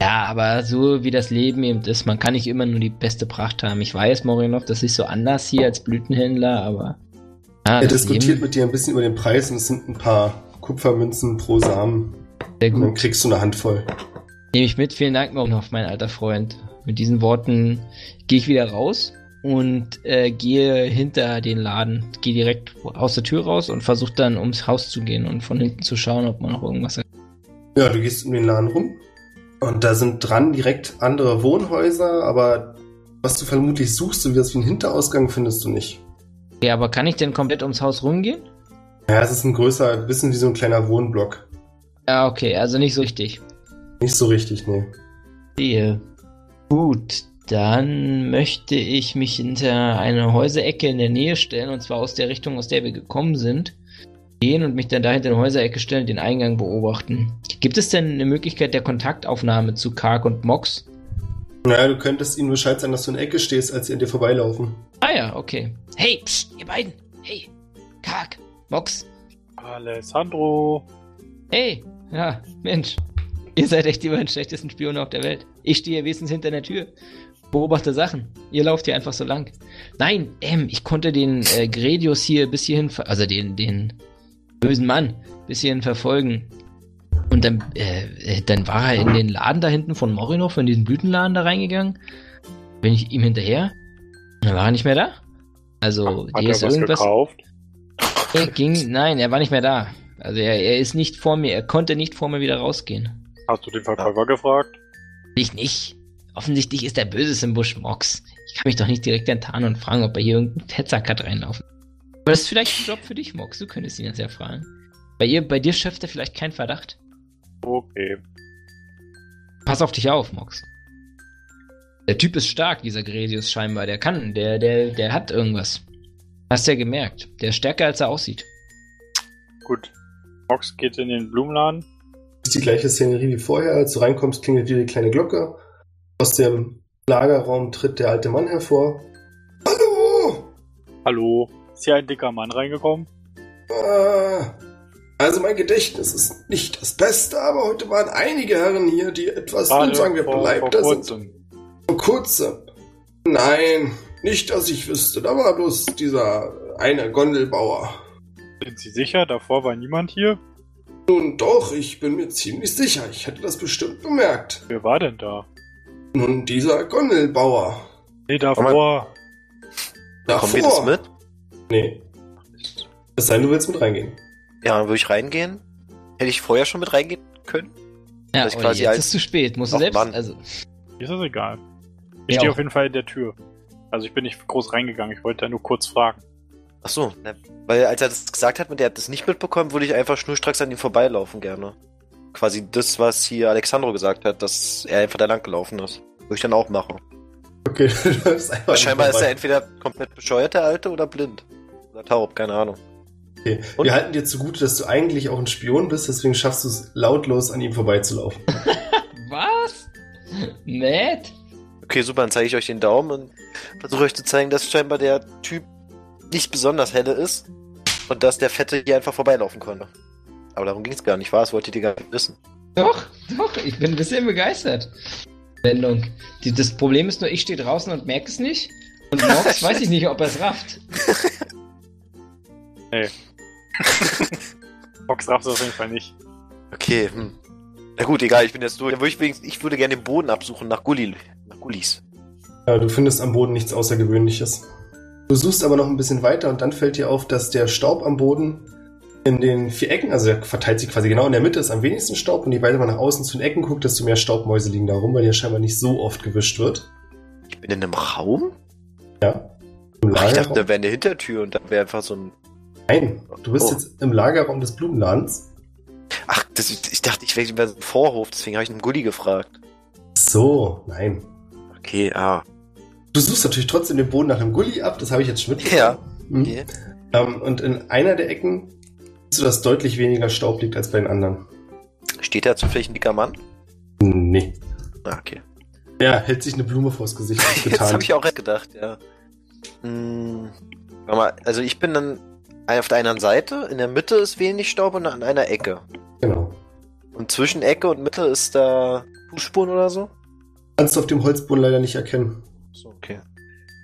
Ja, aber so wie das Leben eben ist, man kann nicht immer nur die beste Pracht haben. Ich weiß, Morinov, das ist so anders hier als Blütenhändler, aber. Ja, Er diskutiert Leben- mit dir ein bisschen über den Preis und es sind ein paar Kupfermünzen pro Samen. Sehr Und dann gut. kriegst du eine Handvoll. Nehme ich mit. Vielen Dank, Morinov, mein alter Freund. Mit diesen Worten gehe ich wieder raus und äh, gehe hinter den Laden, gehe direkt aus der Tür raus und versuche dann ums Haus zu gehen und von hinten zu schauen, ob man noch irgendwas hat. Ja, du gehst um den Laden rum und da sind dran direkt andere Wohnhäuser, aber was du vermutlich suchst, so wie das wie einen Hinterausgang, findest du nicht. Ja, aber kann ich denn komplett ums Haus rumgehen? Ja, es ist ein größer, ein bisschen wie so ein kleiner Wohnblock. Ja, okay, also nicht so richtig. Nicht so richtig, nee. Sehe. Gut, dann möchte ich mich hinter eine Häuserecke in der Nähe stellen, und zwar aus der Richtung, aus der wir gekommen sind. Gehen und mich dann da hinter eine Häuserecke stellen, den Eingang beobachten. Gibt es denn eine Möglichkeit der Kontaktaufnahme zu Kark und Mox? Naja, du könntest ihnen Bescheid sagen, dass du in der Ecke stehst, als sie an dir vorbeilaufen. Ah ja, okay. Hey, psst, ihr beiden. Hey, Kark, Mox. Alessandro. Hey, ja, Mensch. Ihr seid echt die beiden schlechtesten Spione auf der Welt. Ich stehe hier wenigstens hinter der Tür. Beobachte Sachen. Ihr lauft hier einfach so lang. Nein, ähm, ich konnte den äh, Gredius hier bis hierhin, ver- also den, den bösen Mann, bis hierhin verfolgen. Und dann, äh, äh, dann war er in den Laden da hinten von Morinov, in diesen Blütenladen da reingegangen. Bin ich ihm hinterher. Und dann war er nicht mehr da. Also, Hat hier er ist was irgendwas. gekauft? Er ging, nein, er war nicht mehr da. Also er, er ist nicht vor mir, er konnte nicht vor mir wieder rausgehen. Hast du den Verkäufer gefragt? Ich nicht. Offensichtlich ist der Böses im Busch Mox. Ich kann mich doch nicht direkt enttarnen und fragen, ob er hier irgendeinen Fettsack hat reinlaufen. Aber das ist vielleicht ein Job für dich, Mox. Du könntest ihn jetzt ja fragen. Bei ihr, bei dir schöpft er vielleicht keinen Verdacht. Okay. Pass auf dich auf, Mox. Der Typ ist stark, dieser Gredius scheinbar. Der kann, der, der, der hat irgendwas. Hast du ja gemerkt. Der ist stärker, als er aussieht. Gut. Mox geht in den Blumenladen. Das ist die gleiche Szenerie wie vorher. Als du reinkommst, klingelt wieder die kleine Glocke. Aus dem Lagerraum tritt der alte Mann hervor. Hallo! Hallo. Ist hier ein dicker Mann reingekommen? Ah, also mein Gedächtnis ist nicht das Beste, aber heute waren einige Herren hier, die etwas, nun sagen wir, vor, vor beleibter sind. kurzem. Vor kurzem. Nein, nicht, dass ich wüsste. Da war bloß dieser eine Gondelbauer. Sind Sie sicher? Davor war niemand hier? Nun doch, ich bin mir ziemlich sicher. Ich hätte das bestimmt bemerkt. Wer war denn da? Nun, dieser Gondelbauer. Nee, davor. Davor. Kommen wir das mit? Nee. Es sei denn, du willst mit reingehen. Ja, dann würde ich reingehen. Hätte ich vorher schon mit reingehen können? Ja, Vielleicht Olli, quasi jetzt als- ist zu spät. Musst du selbst, Mann. also, Ist das egal. Ich Ja, stehe auf jeden Fall in der Tür. Also ich bin nicht groß reingegangen. Ich wollte da nur kurz fragen. Ach so, ne, weil als er das gesagt hat und der hat das nicht mitbekommen, würde ich einfach schnurstracks an ihm vorbeilaufen gerne. Quasi das, was hier Alexandro gesagt hat, dass er einfach da lang gelaufen ist. Würde ich dann auch machen. Okay, (laughs) du läufst einfach scheinbar ist er entweder komplett bescheuert, der Alte, oder blind. Oder taub, keine Ahnung. Okay. Und- Wir halten dir zugute, dass du eigentlich auch ein Spion bist, deswegen schaffst du es lautlos an ihm vorbeizulaufen. (laughs) was? Nett? Okay, super, dann zeige ich euch den Daumen und versuche euch zu zeigen, dass scheinbar der Typ nicht besonders helle ist und dass der Fette hier einfach vorbeilaufen konnte. Aber darum ging es gar nicht, war? Das wolltet ihr gar nicht wissen. Doch, doch, ich bin ein bisschen begeistert. Wendung. Die, das Problem ist nur, ich stehe draußen und merke es nicht. Und Mox (laughs) weiß ich nicht, ob er es rafft. (laughs) Fox rafft es auf jeden Fall nicht. Okay, hm. Na gut, egal, ich bin jetzt durch. Dann würde ich, wenigstens- ich würde gerne den Boden absuchen nach Gulli, nach Gullis. Ja, du findest am Boden nichts Außergewöhnliches. Du suchst aber noch ein bisschen weiter und dann fällt dir auf, dass der Staub am Boden in den vier Ecken, also der verteilt sich quasi genau in der Mitte, ist am wenigsten Staub und je weiter man nach außen zu den Ecken guckt, desto mehr Staubmäuse liegen da rum, weil hier scheinbar nicht so oft gewischt wird. Ich bin in einem Raum? Ja. Im Ach, ich dachte, da wäre eine Hintertür und da wäre einfach so ein. Nein, du bist Oh. jetzt im Lagerraum des Blumenladens. Ach, das, ich dachte, ich wäre ein Vorhof, deswegen habe ich einen Gulli gefragt. So, nein. Okay, ah. Du suchst natürlich trotzdem den Boden nach einem Gully ab, das habe ich jetzt schon mitbekommen. Ja. Mhm. Okay. Ähm, und in einer der Ecken dass deutlich weniger Staub liegt als bei den anderen. Steht da zufällig ein dicker Mann? Nee. Ah, okay. Ja, hält sich eine Blume vors Gesicht (laughs) Jetzt getan. habe ich auch recht gedacht, ja. Hm, mal, also ich bin dann auf der einen Seite, in der Mitte ist wenig Staub und an einer Ecke. Genau. Und zwischen Ecke und Mitte ist da Fußspuren oder so? Kannst du auf dem Holzboden leider nicht erkennen. So, okay.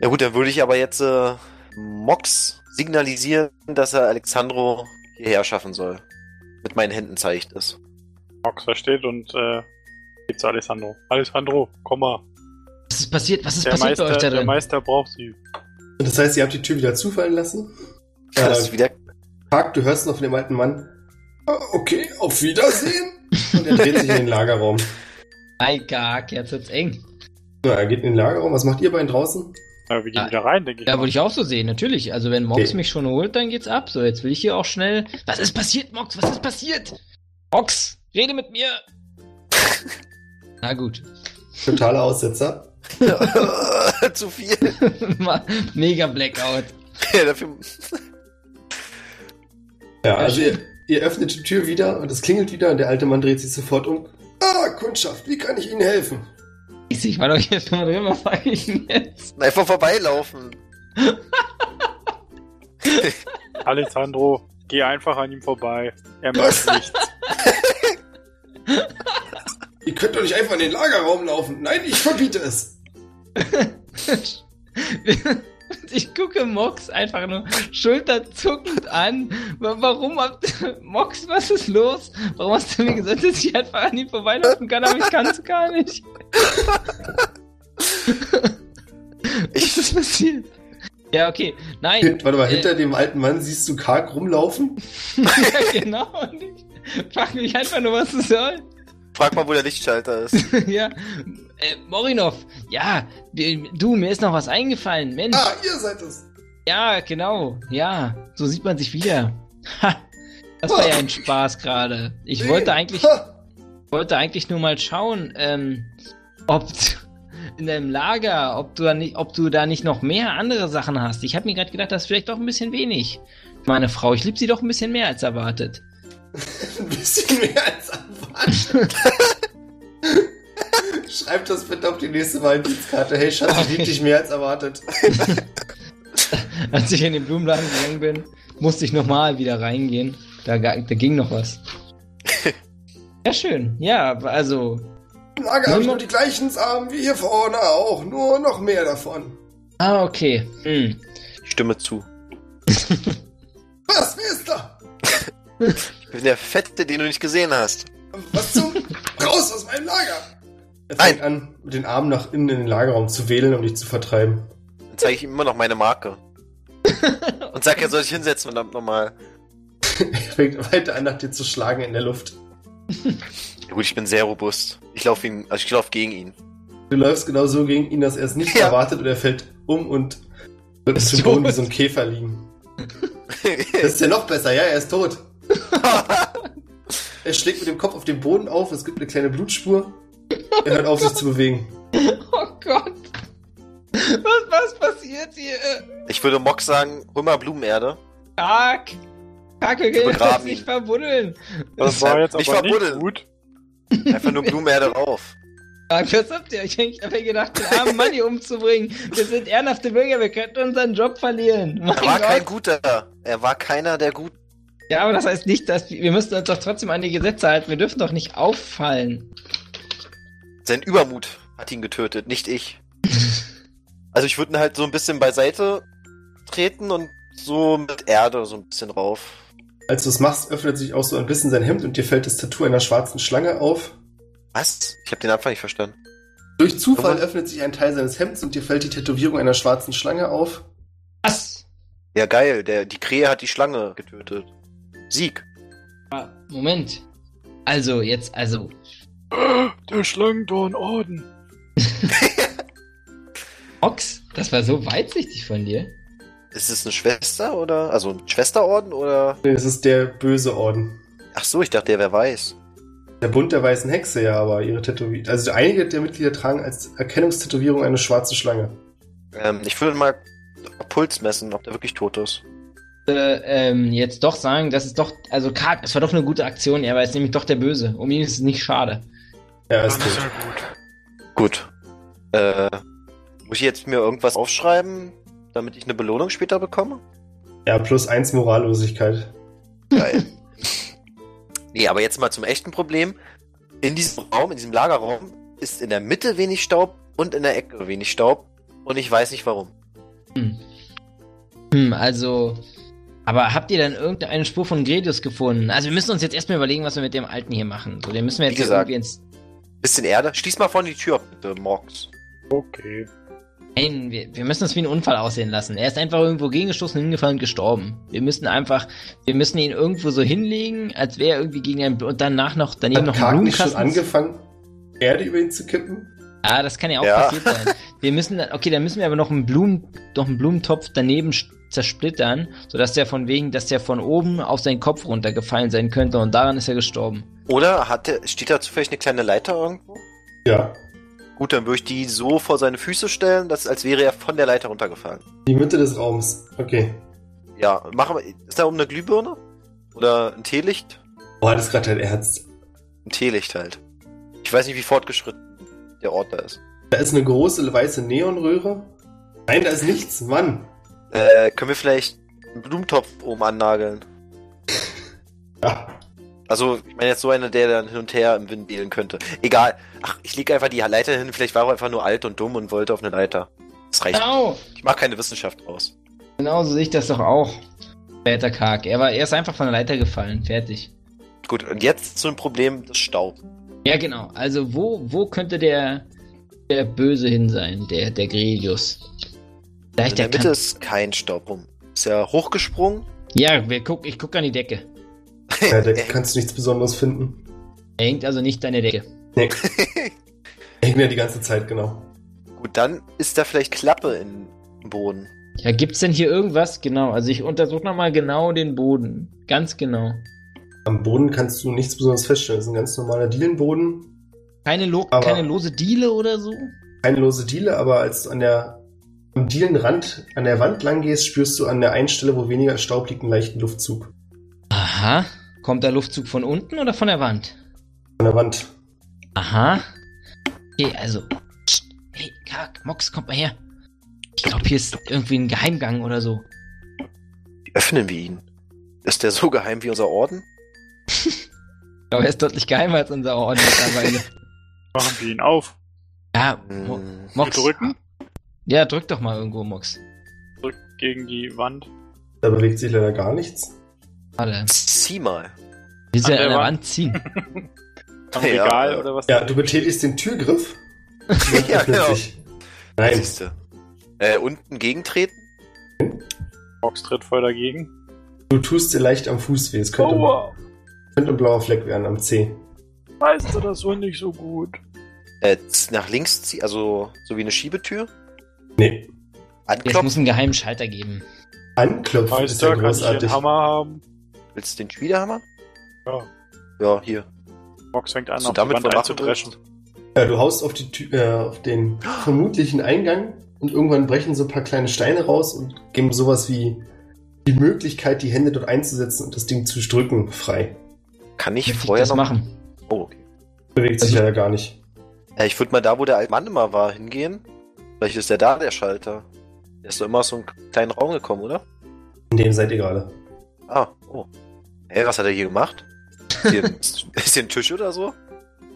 Ja gut, dann würde ich aber jetzt äh, Mox signalisieren, dass er Alexandro hierher schaffen soll. Mit meinen Händen zeige ich das. Versteht und äh, geht zu Alessandro. Alessandro, komm mal. Was ist passiert? Was ist Der passiert Meister, bei euch da der? Meister braucht sie. Und das heißt, ihr habt die Tür wieder zufallen lassen? Das Äh, ist wieder. Park, du hörst noch von dem alten Mann. "Ah, Okay, auf Wiedersehen. (laughs) Und er dreht sich in den Lagerraum. Mein Gag, jetzt wird's eng. Ja, er geht in den Lagerraum. Was macht ihr beiden draußen? Aber wir gehen Ja. wieder rein, denke ich. Ja, würde ich auch so sehen, natürlich. Also wenn Mox Okay. mich schon holt, dann geht's ab. So, jetzt will ich hier auch schnell. Was ist passiert, Mox? Was ist passiert? Mox, rede mit mir. (laughs) Na gut. Totaler Aussetzer. (laughs) Zu viel. (laughs) Mega Blackout. Ja, dafür. Ja, also ihr, ihr öffnet die Tür wieder und es klingelt wieder und der alte Mann dreht sich sofort um. Ah, Kundschaft, wie kann ich Ihnen helfen? Ich war doch jetzt mal drin, was sag ich denn jetzt? Einfach vorbeilaufen. (laughs) Alessandro, geh einfach an ihm vorbei. Er macht (laughs) nichts. Ihr könnt doch nicht einfach in den Lagerraum laufen. Nein, ich verbiete es. (laughs) (laughs) Ich gucke Mox einfach nur schulterzuckend an. Wa- Warum habt (laughs) Mox, was ist los? Warum hast du mir gesagt, dass ich einfach an ihm vorbeilaufen kann, aber ich kann es gar nicht? (laughs) Was ist passiert? Ja, okay. Nein. Hint, warte mal, Äh, hinter dem alten Mann siehst du Karg rumlaufen? ja, genau. Und ich frag mich einfach nur, was es soll. Frag mal, wo der Lichtschalter ist. ja. Äh, Morinov, ja, du, mir ist noch was eingefallen. Mensch. Ah, ihr seid es. Ja, genau. Ja, so sieht man sich wieder. Ha, das war ja ein Spaß gerade. Ich wollte eigentlich, wollte eigentlich nur mal schauen, ähm, ob in deinem Lager, ob du da nicht, ob du da nicht noch mehr andere Sachen hast. Ich habe mir gerade gedacht, das ist vielleicht doch ein bisschen wenig. Meine Frau, ich liebe sie doch ein bisschen mehr als erwartet. (laughs) ein bisschen mehr als erwartet. (laughs) Schreib das bitte auf die nächste Weihnachtskarte. Hey Schatz, ich lieb dich mehr als erwartet. (laughs) Als ich in den Blumenladen gegangen bin, musste ich nochmal wieder reingehen. Da, da ging noch was. (laughs) Ja, schön. Ja, also, Im Lager habe ich noch die gleichen Samen wie hier vorne auch. Nur noch mehr davon. ah, okay. Hm. Ich stimme zu. (laughs) Was? Wer ist da? Ich bin der Fette, den du nicht gesehen hast. Was zum? Raus aus meinem Lager! Er Nein. fängt an, mit den Armen nach innen in den Lagerraum zu wählen, um dich zu vertreiben. Dann zeige ich ihm immer noch meine Marke. (laughs) Und sag, er soll sich hinsetzen, verdammt nochmal. Er fängt weiter an, nach dir zu schlagen in der Luft. Ja, gut, ich bin sehr robust. Ich laufe ihn, also ich laufe gegen ihn. Du läufst genau so gegen ihn, dass er es nicht Ja. erwartet und er fällt um und wird auf dem Ist Boden wie so ein Käfer liegen. (laughs) Das ist ja noch besser, ja, er ist tot. (laughs) er schlägt mit dem Kopf auf den Boden auf, es gibt eine kleine Blutspur. Er hört auf, sich zu bewegen. (laughs) Oh Gott. Was, was passiert hier? ich würde Mock sagen, hol mal Blumenerde. Wir können begraben das nicht ihn. verbuddeln. Das war jetzt Nicht aber nicht verbuddeln. gut. Einfach nur Blumenerde rauf. Was habt ihr euch eigentlich dafür gedacht, den armen Mann hier umzubringen? Wir sind ehrenhafte Bürger, wir könnten unseren Job verlieren. Mein Er war kein Gott. guter. Er war keiner der Guten. Ja, aber das heißt nicht, dass wir, wir müssen uns doch trotzdem an die Gesetze halten. Wir dürfen doch nicht auffallen. Sein Übermut hat ihn getötet, nicht ich. (laughs) Also ich würde ihn halt so ein bisschen beiseite treten und so mit Erde so ein bisschen rauf. Als du es machst, öffnet sich auch so ein bisschen sein Hemd und dir fällt das Tattoo einer schwarzen Schlange auf. Was? Ich habe den Anfang nicht verstanden. Durch Zufall Aber- öffnet sich ein Teil seines Hemds und dir fällt die Tätowierung einer schwarzen Schlange auf. Was? Ja, geil. Der, die Krähe hat die Schlange getötet. Sieg. Moment. Also, jetzt, also. (gasps) Der Schlangendornorden. (laughs) Ox, das war so weitsichtig von dir. Ist es eine Schwester oder? Also ein Schwesterorden oder? Nee, Es ist der böse Orden. Ach so, ich dachte, der wer weiß. Der Bund der weißen Hexe, ja, aber ihre Tätowierung. Also einige der Mitglieder tragen als Erkennungstätowierung eine schwarze Schlange. Ähm, ich würde mal Puls messen, ob der wirklich tot ist. Äh, ähm, jetzt doch sagen, das ist doch, also Kark, es war doch eine gute Aktion, er war jetzt nämlich doch der Böse. Um ihn ist es nicht schade. Er Dann ist ist tot. ja gut. Gut. Äh, muss ich jetzt mir irgendwas aufschreiben, damit ich eine Belohnung später bekomme? Ja, plus eins Morallosigkeit. Geil. nee, aber jetzt mal zum echten Problem. In diesem Raum, in diesem Lagerraum, ist in der Mitte wenig Staub und in der Ecke wenig Staub. Und ich weiß nicht warum. Hm. Hm, also. Aber habt ihr dann irgendeine Spur von Gredius gefunden? Also wir müssen uns jetzt erstmal überlegen, was wir mit dem Alten hier machen. So, den müssen wir jetzt gesagt. irgendwie ins. Bisschen Erde. Schließ mal vorne die Tür, bitte, Morgs. Okay. Nein, wir, wir müssen es wie einen Unfall aussehen lassen. Er ist einfach irgendwo gegengestoßen, hingefallen und gestorben. Wir müssen einfach, wir müssen ihn irgendwo so hinlegen, als wäre er irgendwie gegen ein, und danach noch, daneben Hat noch ein Kark nicht schon Blumenkasten. angefangen, Erde über ihn zu kippen? Ah, das kann ja auch Ja. passiert sein. Wir müssen, dann- okay, dann müssen wir aber noch einen Blumen, noch einen Blumentopf daneben zersplittern, sodass der von wegen, dass der von oben auf seinen Kopf runtergefallen sein könnte und daran ist er gestorben. Oder hat der, steht da zufällig eine kleine Leiter irgendwo? Ja. Gut, dann würde ich die so vor seine Füße stellen, dass, als wäre er von der Leiter runtergefallen. Die Mitte des Raums. Okay. Ja, machen wir. Ist da oben eine Glühbirne? Oder ein Teelicht? Boah, das ist gerade dein Ernst. Ein Teelicht halt. Ich weiß nicht, wie fortgeschritten der Ort da ist. Da ist eine große weiße Neonröhre. Nein, da ist nichts, Mann. Äh, können wir vielleicht einen Blumentopf oben annageln? (laughs) Ja. Also, ich meine jetzt so einer, der dann hin und her im Wind wählen könnte. Egal. Ach, ich lege einfach die Leiter hin. Vielleicht war er einfach nur alt und dumm und wollte auf eine Leiter. Das reicht. Genau, Ich mache keine Wissenschaft draus. genau so sehe ich das doch auch. Später Kark. Er war, er ist einfach von der Leiter gefallen. Fertig. Gut, und jetzt zum Problem des Staubs. Ja, genau. Also wo, wo könnte der, der Böse hin sein, der, der Grelius? In Vielleicht der der Mitte kann, ist kein Staub rum. Ist ja hochgesprungen. Ja, wir guck, ich gucke an die Decke. (laughs) Ja, da Er- kannst du nichts Besonderes finden. Er hängt also nicht an der Decke. Nee. (laughs) Hängt mir die ganze Zeit, genau. Gut, dann ist da vielleicht Klappe im Boden. Ja, gibt's denn hier irgendwas? Genau, also ich untersuche nochmal genau den Boden. Ganz genau. Am Boden kannst du nichts Besonderes feststellen. Das ist ein ganz normaler Dielenboden. Keine, Lo Aber- keine lose Diele oder so? Keine lose Diele, aber als du an der am Dielenrand an der Wand lang gehst, spürst du an der einen Stelle, wo weniger Staub liegt, einen leichten Luftzug. Aha. Kommt der Luftzug von unten oder von der Wand? An der Wand. Aha. Okay, also. Psst. Hey, Kark, Mox, kommt mal her. Ich glaube, hier ist irgendwie ein Geheimgang oder so. Wie öffnen wir ihn? Ist der so geheim wie unser Orden? Ich glaube, er ist deutlich geheimer als unser Orden mittlerweile. (laughs) Machen wir ihn auf. ja, Mo Hm. Mox. Drücken. Ja, drück doch mal irgendwo, Mox. Drück gegen die Wand. Da bewegt sich leider gar nichts. Warte. Zieh mal. Willst du An an der Wand. Wand ziehen? (laughs) Am Ja, Regal äh, oder was? Ja, du betätigst den Türgriff. (laughs) Ja, genau. sich. Nein, Siehste. Äh, unten gegentreten? Box tritt voll dagegen. du tust dir leicht am Fuß weh. Es könnte, Aua. Könnte ein blauer Fleck werden am C. Weißt du das wohl nicht so gut? Äh, nach links ziehen, also so wie eine Schiebetür? Nee. Es Anklopfen? muss einen geheimen Schalter geben. Anklopfen ist ja Meister, kann ich großartig. Hammer haben? Willst du den Schmiedehammer? Ja. Ja, hier. Box fängt an, So, auf die damit Wand wir machen einzudreschen. Ja, du haust auf, die Tür, äh, auf den vermutlichen Eingang und irgendwann brechen so ein paar kleine Steine raus und geben sowas wie die Möglichkeit, die Hände dort einzusetzen und das Ding zu drücken frei. Kann ich Möchte ich vorher das noch machen? Oh, okay. Bewegt sich Also- leider gar nicht. Ja, ich würde mal da, wo der alte Mann immer war, hingehen. Vielleicht ist der da, der Schalter. Der ist doch immer aus so einem kleinen Raum gekommen, oder? In dem seid ihr gerade. Ah, oh. Hä, was hat er hier gemacht? Ist hier, ein- (laughs) (laughs) ist hier ein Tisch oder so?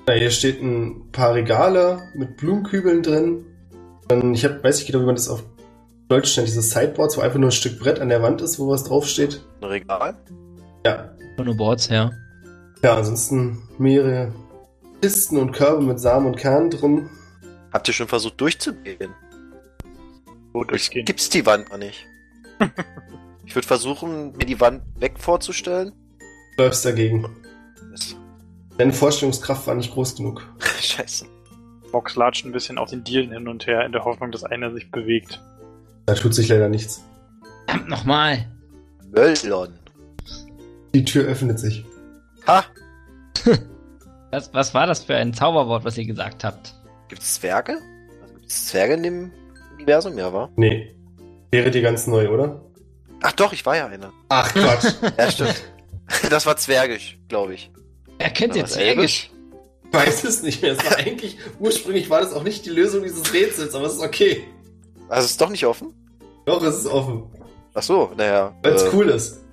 Ja, hier steht ein paar Regale mit Blumenkübeln drin. Dann, ich hab, weiß nicht genau, wie man das auf Deutsch nennt, dieses Sideboards, wo einfach nur ein Stück Brett an der Wand ist, wo was draufsteht. Ein Regal? Ja. Nur Boards, ja. Ja, ansonsten mehrere Kisten und Körbe mit Samen und Kernen drin. Habt ihr schon versucht durchzugehen? Wo durchgehen. Gibt's die Wand noch nicht? (laughs) ich würde versuchen, mir die Wand weg vorzustellen. Läufst dagegen. Mist. Deine Vorstellungskraft war nicht groß genug. (laughs) Scheiße. Box latscht ein bisschen auf den Dielen hin und her, in der Hoffnung, dass einer sich bewegt. Da tut sich leider nichts. Verdammt nochmal. Möllon. Die Tür öffnet sich. Ha! (laughs) Was, was war das für ein Zauberwort, was ihr gesagt habt? Gibt's Zwerge? Also gibt's Zwerge in dem Universum? Ja, war? Nee. Wäre dir ganz neu, oder? Ach doch, ich war ja einer. Ach Quatsch. (laughs) Ja, stimmt. das war Zwergisch, glaube ich. Er kennt jetzt Zwergisch. Ich weiß es nicht mehr. Es war eigentlich, ursprünglich war das auch nicht die Lösung dieses Rätsels, aber es ist okay. Also ist doch nicht offen? Doch, es ist offen. Ach so, naja. Weil es äh, cool ist.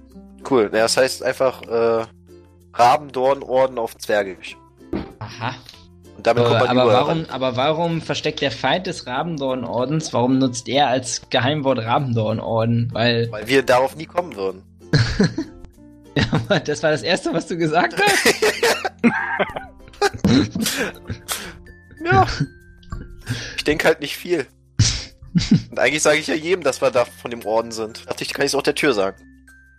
Cool. Naja, das heißt einfach äh, Rabendornorden auf Zwergisch. Aha. Und damit kommt Aber, man aber, warum, aber warum versteckt der Feind des Rabendornordens, warum nutzt er als Geheimwort Rabendornorden? Weil, Weil wir darauf nie kommen würden. (laughs) ja, das war das Erste, was du gesagt hast. (laughs) Ja. Ich denke halt nicht viel. Und eigentlich sage ich ja jedem, dass wir da von dem Orden sind. Dachte ich, kann ich es auch der Tür sagen.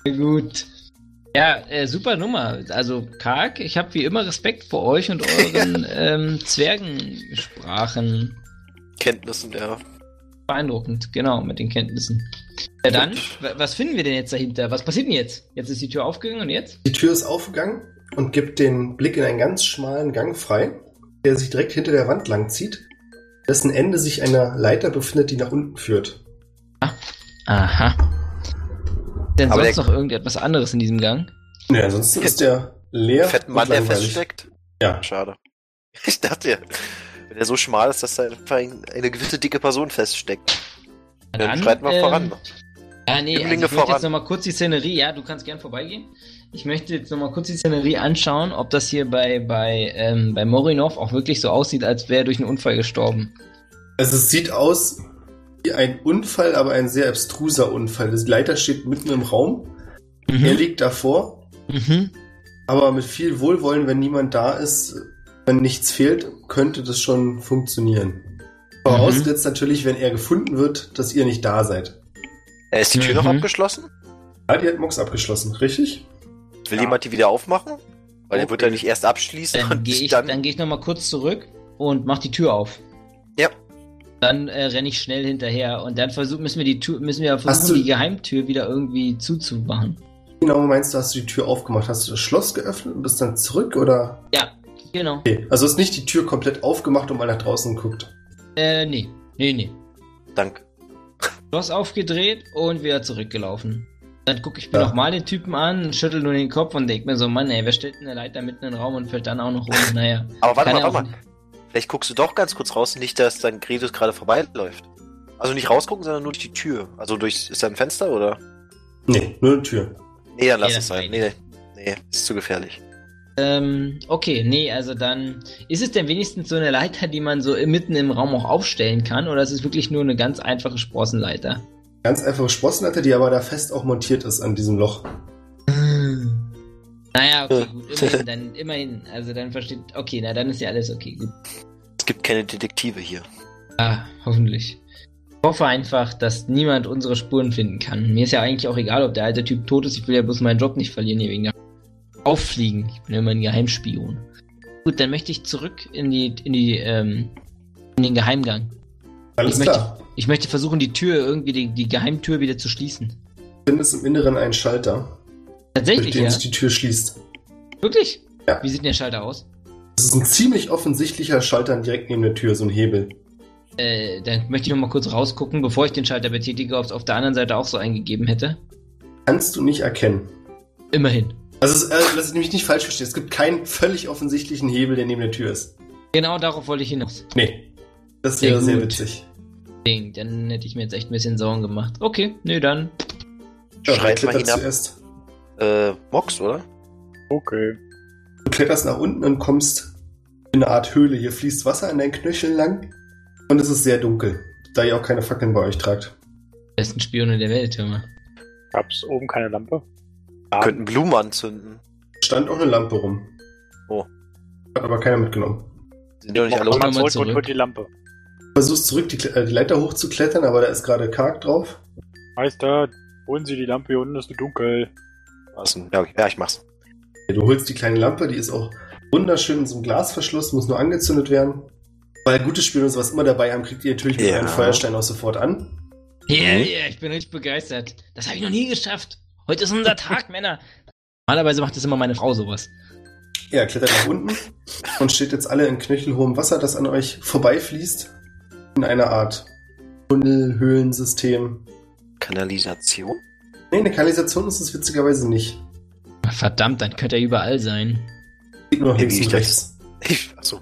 Gut. Ja, äh, super Nummer. Also, Karg, ich habe wie immer Respekt vor euch und euren (laughs) ähm, Zwergensprachen. Kenntnissen, ja. Beeindruckend, genau, mit den Kenntnissen. Ja, dann, wa- was finden wir denn jetzt dahinter? Was passiert denn jetzt? Jetzt ist die Tür aufgegangen und jetzt? Die Tür ist aufgegangen und gibt den Blick in einen ganz schmalen Gang frei, der sich direkt hinter der Wand lang zieht, dessen Ende sich eine Leiter befindet, die nach unten führt. Aha. Denn Aber sonst der- noch irgendetwas anderes in diesem Gang? Ja, ansonsten ist der leer. Fetten Mann, der feststeckt. Ja, Schade. (laughs) Ich dachte ja, wenn er so schmal ist, dass da eine gewisse dicke Person feststeckt. Na Dann schreiten wir ähm, voran. Ja, nee, also ich möchte voran. jetzt nochmal kurz die Szenerie, ja, du kannst gern vorbeigehen. Ich möchte jetzt nochmal kurz die Szenerie anschauen, ob das hier bei, bei, ähm, bei Morinov auch wirklich so aussieht, als wäre er durch einen Unfall gestorben. also es sieht aus ein Unfall, aber ein sehr abstruser Unfall. Die Leiter steht mitten im Raum, er liegt davor, Mhm. aber mit viel Wohlwollen, wenn niemand da ist, wenn nichts fehlt, könnte das schon funktionieren. Vorausgesetzt natürlich, wenn er gefunden wird, dass ihr nicht da seid. Äh, ist die Tür noch Mhm. abgeschlossen? Ja, die hat Mox abgeschlossen, richtig? Will Ja. jemand die wieder aufmachen? Weil er Okay. wird ja nicht erst abschließen Dann und gehe ich, dann. dann gehe ich nochmal kurz zurück und mach die Tür auf. Ja. Dann äh, renne ich schnell hinterher und dann versuch, müssen wir die Tür, müssen wir versuchen, du- die Geheimtür wieder irgendwie zuzumachen. Genau, meinst du, hast du die Tür aufgemacht? Hast du das Schloss geöffnet und bist dann zurück oder? Ja, genau. Okay, also ist nicht die Tür komplett aufgemacht und mal nach draußen geguckt. Äh, nee. Nee, nee. Danke. Schloss aufgedreht und wieder zurückgelaufen. Dann gucke ich mir Ja. nochmal den Typen an, schüttel nur den Kopf und denk mir so, Mann, ey, wer stellt denn eine Leiter mitten in den Raum und fällt dann auch noch rum? Naja. Aber warte mal, warte mal. Vielleicht guckst du doch ganz kurz raus, nicht, dass dann Gretus gerade vorbeiläuft. Also nicht rausgucken, sondern nur durch die Tür. Also durch, ist da ein Fenster oder? Nee, nur eine Tür. Nee, dann lass Nee, es sein. Nee, nee, nee, ist zu gefährlich. Ähm, okay, nee, also dann. Ist es denn wenigstens so eine Leiter, die man so mitten im Raum auch aufstellen kann? Oder ist es wirklich nur eine ganz einfache Sprossenleiter? Ganz einfache Sprossenleiter, die aber da fest auch montiert ist an diesem Loch. Naja, okay, gut, immerhin, dann, immerhin. Also dann versteht. Okay, na dann ist ja alles okay, gut. Es gibt keine Detektive hier. Ah, hoffentlich. Ich hoffe einfach, dass niemand unsere Spuren finden kann. Mir ist ja eigentlich auch egal, ob der alte Typ tot ist. Ich will ja bloß meinen Job nicht verlieren hier wegen der Auffliegen. Ich bin ja immer ein Geheimspion. Gut, dann möchte ich zurück in die, in die, ähm, in den Geheimgang. Alles Ich möchte- klar. Ich möchte versuchen, die Tür irgendwie, die, die Geheimtür wieder zu schließen. Du findest im Inneren einen Schalter, durch Tatsächlich, den ja? sich die Tür schließt. Wirklich? Ja. Wie sieht denn der Schalter aus? Das ist ein ziemlich offensichtlicher Schalter direkt neben der Tür, so ein Hebel. Äh, dann möchte ich noch mal kurz rausgucken, bevor ich den Schalter betätige, ob es auf der anderen Seite auch so eingegeben hätte. Kannst du nicht erkennen. Immerhin. Also, es, äh, lass ich nämlich nicht falsch verstehen. Es gibt keinen völlig offensichtlichen Hebel, der neben der Tür ist. Genau darauf wollte ich hinaus. Nee. Das Sehr wäre sehr gut. witzig. Ding, dann hätte ich mir jetzt echt ein bisschen Sorgen gemacht. Okay, nö, dann. Ja, Schreit mal hinab. zuerst. Äh, Mox, oder? Okay. Du kletterst nach unten und kommst in eine Art Höhle. Hier fließt Wasser an deinen Knöcheln lang. Und es ist sehr dunkel, da ihr auch keine Fackeln bei euch tragt. Besten Spione der Welt, hör mal. Gab's oben keine Lampe? Könnten Blumen anzünden. Stand auch eine Lampe rum. Oh. Hat aber keiner mitgenommen. Sind die doch nicht alle mal zurück, und holt die Lampe. Du versuchst zurück die, Kle- äh, die Leiter hochzuklettern, aber da ist gerade Karg drauf. Meister, holen Sie die Lampe, hier unten ist es dunkel. Denn? Ja, okay. ja, ich mach's. Du holst die kleine Lampe, die ist auch wunderschön in so einem Glasverschluss, muss nur angezündet werden. Weil gute Spieler und sowas immer dabei haben, kriegt ihr natürlich mit Ja. einem Feuerstein auch sofort an. Yeah, Mhm. yeah, ich bin richtig begeistert. Das habe ich noch nie geschafft. Heute ist unser Tag, (laughs) Männer. Normalerweise macht das immer meine Frau sowas. Er klettert nach unten und steht jetzt alle in knöchelhohem Wasser, das an euch vorbeifließt. In einer Art Tunnel-Höhlensystem. Kanalisation? Nee, eine Kanalisation ist es witzigerweise nicht. Verdammt, dann könnte er überall sein. Geht nur Hier links und ich gleich. rechts. Ich, achso.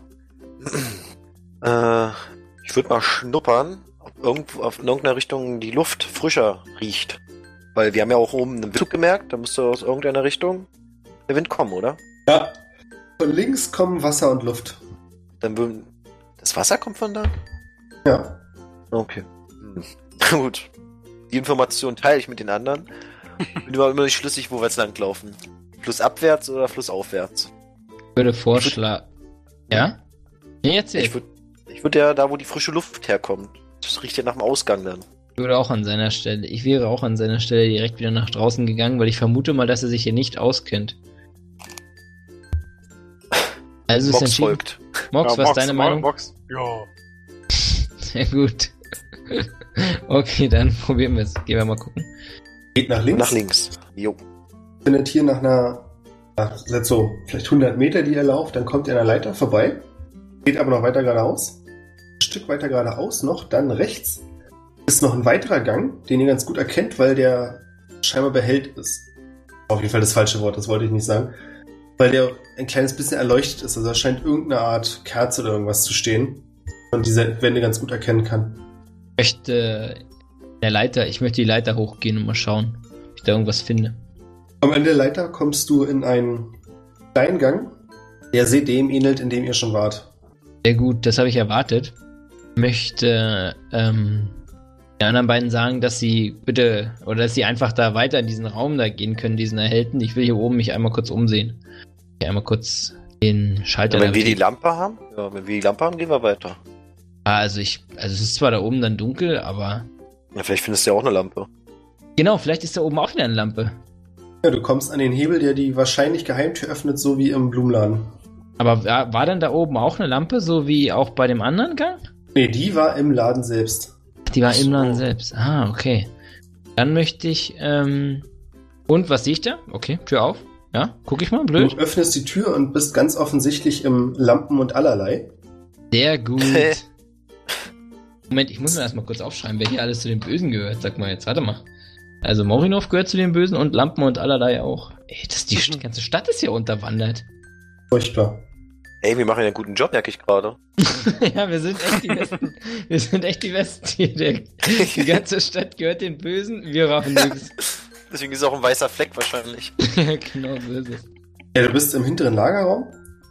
äh, ich würde mal schnuppern, ob irgendwo auf in irgendeiner Richtung die Luft frischer riecht. Weil wir haben ja auch oben einen Windzug gemerkt, da müsste aus irgendeiner Richtung der Wind kommen, oder? Ja. Von links kommen Wasser und Luft. Dann würden. Das Wasser kommt von da? Ja. Okay. Hm. (laughs) Gut. Die Information teile ich mit den anderen. Bin aber immer nicht schlüssig, wo wir jetzt langlaufen. Flussabwärts oder flussaufwärts? Ich würde vorschlagen. Ja? Nee, jetzt Ich würde ich würde ja da, wo die frische Luft herkommt. Das riecht ja nach dem Ausgang dann. Ich würde auch an seiner Stelle, ich wäre auch an seiner Stelle direkt wieder nach draußen gegangen, weil ich vermute mal, dass er sich hier nicht auskennt. Also ist Mox entschieden. folgt. Mox, Ja, was ist deine Meinung? Mox, ja. (laughs) Sehr gut. (laughs) okay, dann probieren wir es. Gehen wir mal gucken. Geht nach links. Nach links. Jo. findet hier nach einer, ach, jetzt so vielleicht 100 Meter, die ihr lauft, dann kommt ihr an der Leiter vorbei, geht aber noch weiter geradeaus. Ein Stück weiter geradeaus noch, dann rechts ist noch ein weiterer Gang, den ihr ganz gut erkennt, weil der scheinbar behält ist. Auf jeden Fall das falsche Wort, das wollte ich nicht sagen. Weil der ein kleines bisschen erleuchtet ist, also da scheint irgendeine Art Kerze oder irgendwas zu stehen und diese Wände ganz gut erkennen kann. Ich möchte der Leiter, ich möchte die Leiter hochgehen und mal schauen, ob ich da irgendwas finde. Am Ende der Leiter kommst du in einen kleinen Gang, der sehr dem ähnelt, in dem ihr schon wart. Sehr gut, das habe ich erwartet. Ich möchte ähm, den anderen beiden sagen, dass sie bitte, oder dass sie einfach da weiter in diesen Raum da gehen können, diesen erhellten. Ich will hier oben mich einmal kurz umsehen. Hier einmal kurz den Schalter. Ja, wenn wir die. Lampe haben, ja, wenn wir die Lampe haben, gehen wir weiter. Ah, also ich, also es ist zwar da oben dann dunkel, aber Ja, vielleicht findest du ja auch eine Lampe. genau, vielleicht ist da oben auch wieder eine Lampe. Ja, du kommst an den Hebel, der die wahrscheinlich Geheimtür öffnet, so wie im Blumenladen. Aber war, war dann da oben auch eine Lampe, so wie auch bei dem anderen Gang? Nee, die war im Laden selbst. Die war so. im Laden selbst. Ah, okay. Dann möchte ich, ähm, und was sehe ich da? Okay, Tür auf. Ja, guck ich mal, blöd. Du öffnest die Tür und bist ganz offensichtlich im Lampen und allerlei. Sehr gut. (laughs) Moment, ich muss mir erstmal kurz aufschreiben, wer hier alles zu den Bösen gehört. Sag mal jetzt, warte mal. Also Morinov gehört zu den Bösen und Lampen und allerlei auch. Ey, das, die ganze Stadt ist hier unterwandert. Furchtbar. Ey, wir machen ja einen guten Job, merke ich gerade. (laughs) ja, wir sind echt die Besten. Wir sind echt die Besten hier. Die ganze Stadt gehört den Bösen. Wir raffen (laughs) nichts. Deswegen ist es auch ein weißer Fleck wahrscheinlich. Ja, (laughs) genau, so ist es. Ja, du bist im hinteren Lagerraum,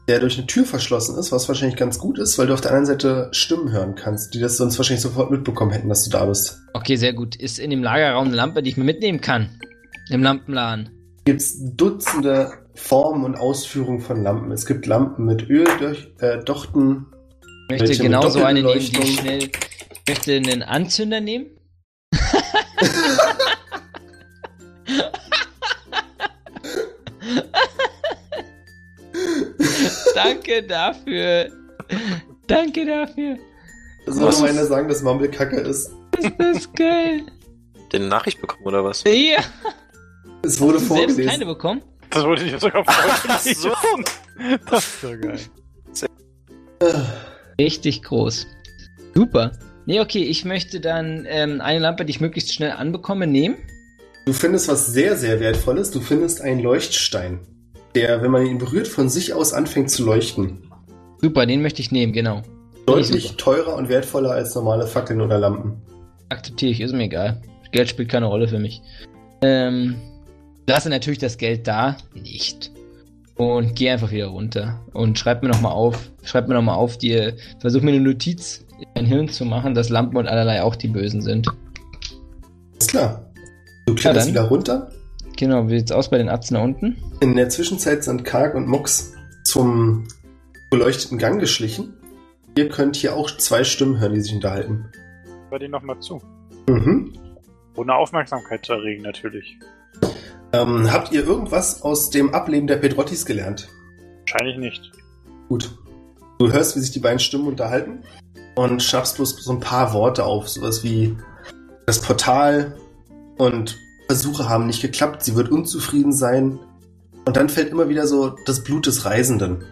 der durch eine Tür verschlossen ist, was wahrscheinlich ganz gut ist, weil du auf der anderen Seite Stimmen hören kannst, die das sonst wahrscheinlich sofort mitbekommen hätten, dass du da bist. Okay, sehr gut. Ist in dem Lagerraum eine Lampe, die ich mir mitnehmen kann? Im Lampenladen. Gibt's Dutzende Formen und Ausführungen von Lampen. Es gibt Lampen mit Öldochten, äh, Dochten, Ich möchte mit genauso eine nehmen, die ich schnell. Ich möchte einen Anzünder nehmen. (laughs) (laughs) (laughs) Danke dafür. Danke dafür. Das noch ist- einer sagen, dass Mumble Kacke ist. Das ist geil. Den Nachricht bekommen oder was? Ja. Es wurde Hast du selbst vorgelesen. keine bekommen? Das wollte ich sogar (laughs) so. Das ist so geil. Richtig groß. Super. Nee, okay, ich möchte dann ähm, eine Lampe, die ich möglichst schnell anbekomme, nehmen. Du findest was sehr, sehr Wertvolles. Du findest einen Leuchtstein, der, wenn man ihn berührt, von sich aus anfängt zu leuchten. Super, den möchte ich nehmen, genau. Deutlich teurer und wertvoller als normale Fackeln oder Lampen. Akzeptiere ich, ist mir egal. Geld spielt keine Rolle für mich. Ähm, lasse natürlich das Geld da, nicht. Und gehe einfach wieder runter. Und schreib mir nochmal auf, schreib mir nochmal auf, dir, versuch mir eine Notiz in mein Hirn zu machen, dass Lampen und allerlei auch die Bösen sind. Ist klar. Du kletterst dann. wieder runter. Genau, wie sieht's aus bei den Atzen da unten? In der Zwischenzeit sind Karg und Mox zum beleuchteten Gang geschlichen. Ihr könnt hier auch zwei Stimmen hören, die sich unterhalten. Hör dir nochmal zu. Mhm. Ohne Aufmerksamkeit zu erregen, natürlich. Ähm, habt ihr irgendwas aus dem Ableben der Pedrottis gelernt? Wahrscheinlich nicht. Gut. Du hörst, wie sich die beiden Stimmen unterhalten und schnappst bloß so ein paar Worte auf, sowas wie das Portal und Versuche haben nicht geklappt, sie wird unzufrieden sein. Und dann fällt immer wieder so das Blut des Reisenden.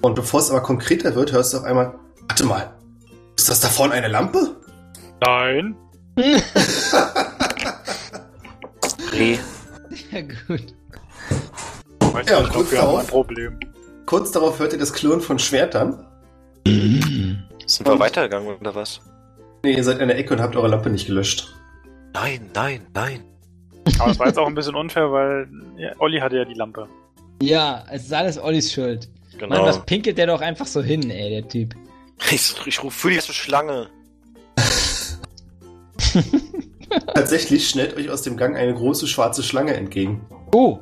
Und bevor es aber konkreter wird, hörst du auf einmal, warte mal, ist das da vorne eine Lampe? Nein. Nee. (laughs) Ja, gut. Ja, nicht, kurz darauf. ein Problem. Kurz darauf hört ihr das Klirren von Schwertern. Sind wir Und- weitergegangen oder was? Nee, ihr seid in der Ecke und habt eure Lampe nicht gelöscht. Nein, nein, nein. Aber es war jetzt auch ein bisschen unfair, weil ja, Olli hatte ja die Lampe. Ja, es ist alles Ollis Schuld. Mann, Genau. was pinkelt der doch einfach so hin, ey, der Typ. ich ich rufe für die erste Schlange. (laughs) Tatsächlich schnellt euch aus dem Gang eine große schwarze Schlange entgegen. Oh,